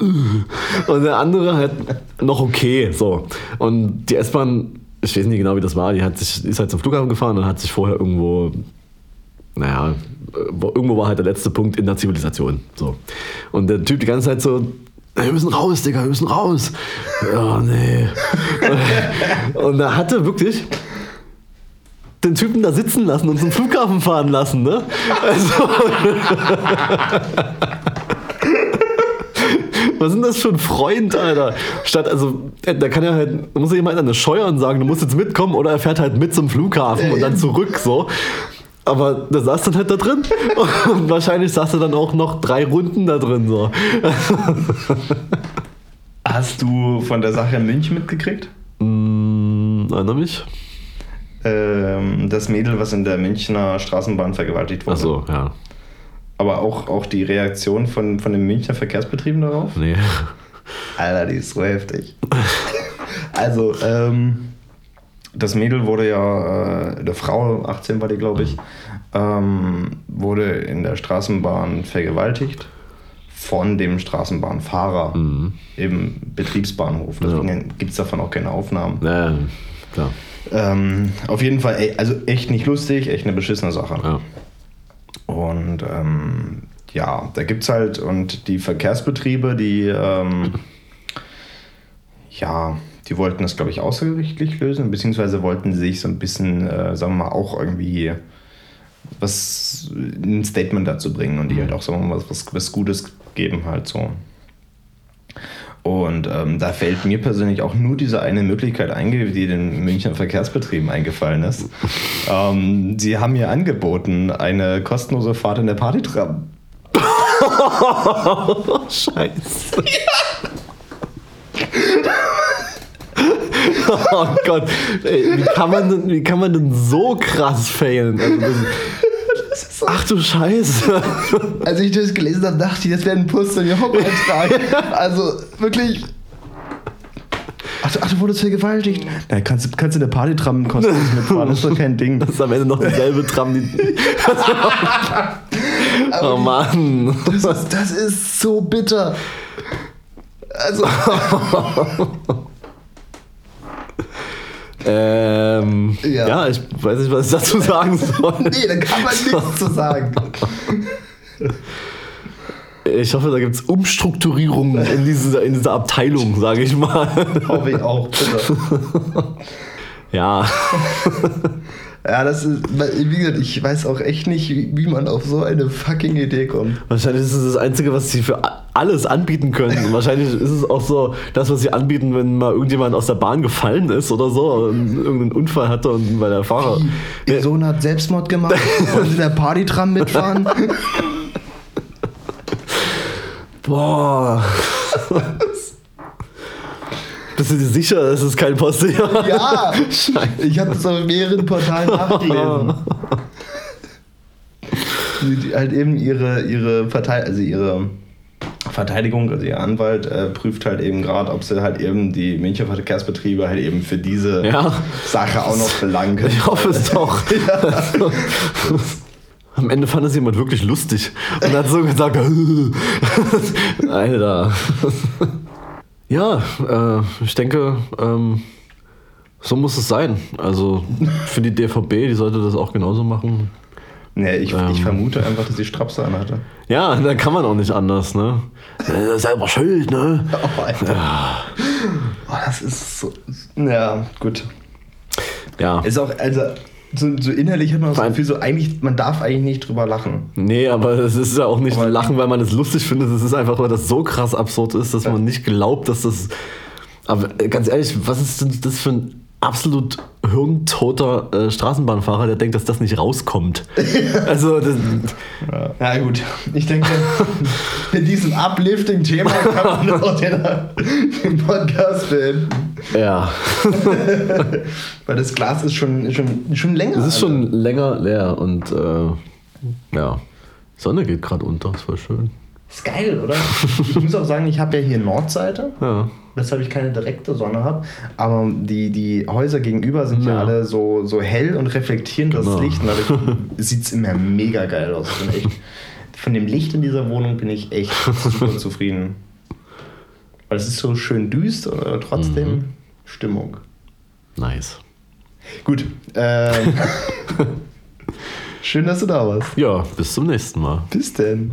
Speaker 2: und der andere halt noch okay, so. Und die S-Bahn, ich weiß nicht genau, wie das war, die hat sich, ist halt zum Flughafen gefahren und hat sich vorher irgendwo naja, wo- irgendwo war halt der letzte Punkt in der Zivilisation. So. Und der Typ die ganze Zeit so, "Ey, wir müssen raus, Digga, wir müssen raus. Ja, nee. Und er hatte wirklich den Typen da sitzen lassen und zum Flughafen fahren lassen, ne? Also. Was denn das für ein Freund, Alter? Statt, also, äh, da kann er halt, da muss ja jemand an der Steuern sagen, du musst jetzt mitkommen oder er fährt halt mit zum Flughafen und dann zurück, so. Aber der saß dann halt da drin und wahrscheinlich saß er dann auch noch drei Runden da drin, so.
Speaker 1: Hast du von der Sache in München mitgekriegt?
Speaker 2: Hm, erinnere mich?
Speaker 1: Ähm, das Mädel, was in der Münchner Straßenbahn vergewaltigt wurde.
Speaker 2: Achso, ja.
Speaker 1: Aber auch, auch die Reaktion von, von den Münchner Verkehrsbetrieben darauf?
Speaker 2: Nee.
Speaker 1: Alter, die ist so heftig. also, ähm, das Mädel wurde ja, äh, der Frau, 18 war die, glaube ich, ähm, wurde in der Straßenbahn vergewaltigt von dem Straßenbahnfahrer im Betriebsbahnhof. Deswegen gibt es davon auch keine Aufnahmen.
Speaker 2: Ja, klar.
Speaker 1: Ähm, auf jeden Fall, ey, also echt nicht lustig, echt eine beschissene Sache.
Speaker 2: Ja.
Speaker 1: Und ähm, ja, da gibt es halt, und die Verkehrsbetriebe, die, ähm, ja, die wollten das, glaube ich, außergerichtlich lösen, beziehungsweise wollten sich so ein bisschen, äh, sagen wir mal, auch irgendwie was, ein Statement dazu bringen und die halt auch, sagen wir mal, was, was, Gutes geben halt so. Und ähm, da fällt mir persönlich auch nur diese eine Möglichkeit ein, die den Münchner Verkehrsbetrieben eingefallen ist. ähm, sie haben mir angeboten, eine kostenlose Fahrt in der Partytram.
Speaker 2: Scheiße. Oh Gott, Ey, wie, kann man denn, wie kann man denn so krass failen? Also das, ach du Scheiße.
Speaker 1: Als ich das gelesen habe, dachte ich, das wäre ein Post in ihr Haupteintrag. also wirklich. Ach, du- ach, du wurdest vergewaltigt. Na, kannst, du- kannst du in der Partytram kostenlos mitfahren, das ist doch kein Ding.
Speaker 2: Das ist am Ende noch dieselbe Tram. Die oh Mann.
Speaker 1: Das ist, das ist so bitter. Also,
Speaker 2: Ähm,
Speaker 1: Ja.
Speaker 2: ja. ich weiß nicht, was ich dazu sagen soll.
Speaker 1: nee, da kann man nichts zu sagen.
Speaker 2: Ich hoffe, da gibt es Umstrukturierungen in dieser, in dieser Abteilung, sage ich mal.
Speaker 1: Hoffe ich auch, bitte.
Speaker 2: Ja,
Speaker 1: Ja, das ist, wie gesagt, ich weiß auch echt nicht, wie wie man auf so eine fucking Idee kommt.
Speaker 2: wahrscheinlich ist es das Einzige, was sie für alles anbieten können. Und wahrscheinlich ist es auch so, das, was sie anbieten, wenn mal irgendjemand aus der Bahn gefallen ist oder so, und irgendeinen Unfall hatte und bei der Fahrer.
Speaker 1: Ihr Sohn hat Selbstmord gemacht. Sie in der Partytram mitfahren?
Speaker 2: Boah. Bist du dir sicher, dass es kein Postillon?
Speaker 1: Ja,
Speaker 2: Scheiße.
Speaker 1: ich habe das auf mehreren Portalen nachgelesen. Die, halt eben ihre, ihre, Verteid also ihre Verteidigung, also ihr Anwalt, äh, prüft halt eben gerade, ob sie halt eben die Münchner Verkehrsbetriebe halt eben für diese
Speaker 2: Ja.
Speaker 1: Sache auch noch belangen können.
Speaker 2: Ich hoffe es doch. Am Ende fand es jemand wirklich lustig und hat so gesagt, Alter. Ja, äh, ich denke, ähm, so muss es sein. Also für die DVB, die sollte das auch genauso machen.
Speaker 1: Nee, ich,
Speaker 2: Ähm.
Speaker 1: ich vermute einfach, dass sie Strapse anhatte.
Speaker 2: Ja, da kann man auch nicht anders, ne? Äh, selber schuld, ne?
Speaker 1: Oh, Alter. Oh, das ist so. Ja, gut.
Speaker 2: Ja.
Speaker 1: Ist auch, also, so, so innerlich hat man das Gefühl, so eigentlich, man darf eigentlich nicht drüber lachen.
Speaker 2: Nee, aber es ist ja auch nicht
Speaker 1: Aber-
Speaker 2: Lachen, weil man es lustig findet. Es ist einfach, weil das so krass absurd ist, dass man nicht glaubt, dass das. Aber äh, ganz ehrlich, was ist denn das für ein absolut hirntoter äh, Straßenbahnfahrer, der denkt, dass das nicht rauskommt? also, das,
Speaker 1: Ja, ja gut. Ich denke, mit diesem Uplifting-Thema kann man auch den, den Podcast beenden.
Speaker 2: Ja.
Speaker 1: Weil das Glas ist schon, schon, schon länger.
Speaker 2: Es ist schon länger leer und äh, ja. Sonne geht gerade unter, ist voll schön.
Speaker 1: Ist geil, oder? Ich muss auch sagen, ich habe ja hier Nordseite,
Speaker 2: Ja.
Speaker 1: weshalb ich keine direkte Sonne habe. Aber die, die Häuser gegenüber sind ja,
Speaker 2: Ja.
Speaker 1: alle so, so hell und reflektieren das
Speaker 2: Genau.
Speaker 1: Licht. Und dadurch sieht es immer mega geil aus. Echt, von dem Licht in dieser Wohnung bin ich echt super zufrieden. Weil es ist so schön düster, aber trotzdem
Speaker 2: Mhm.
Speaker 1: Stimmung.
Speaker 2: Nice.
Speaker 1: Gut. Ähm, schön, dass du da warst.
Speaker 2: Ja, bis zum nächsten Mal.
Speaker 1: Bis denn.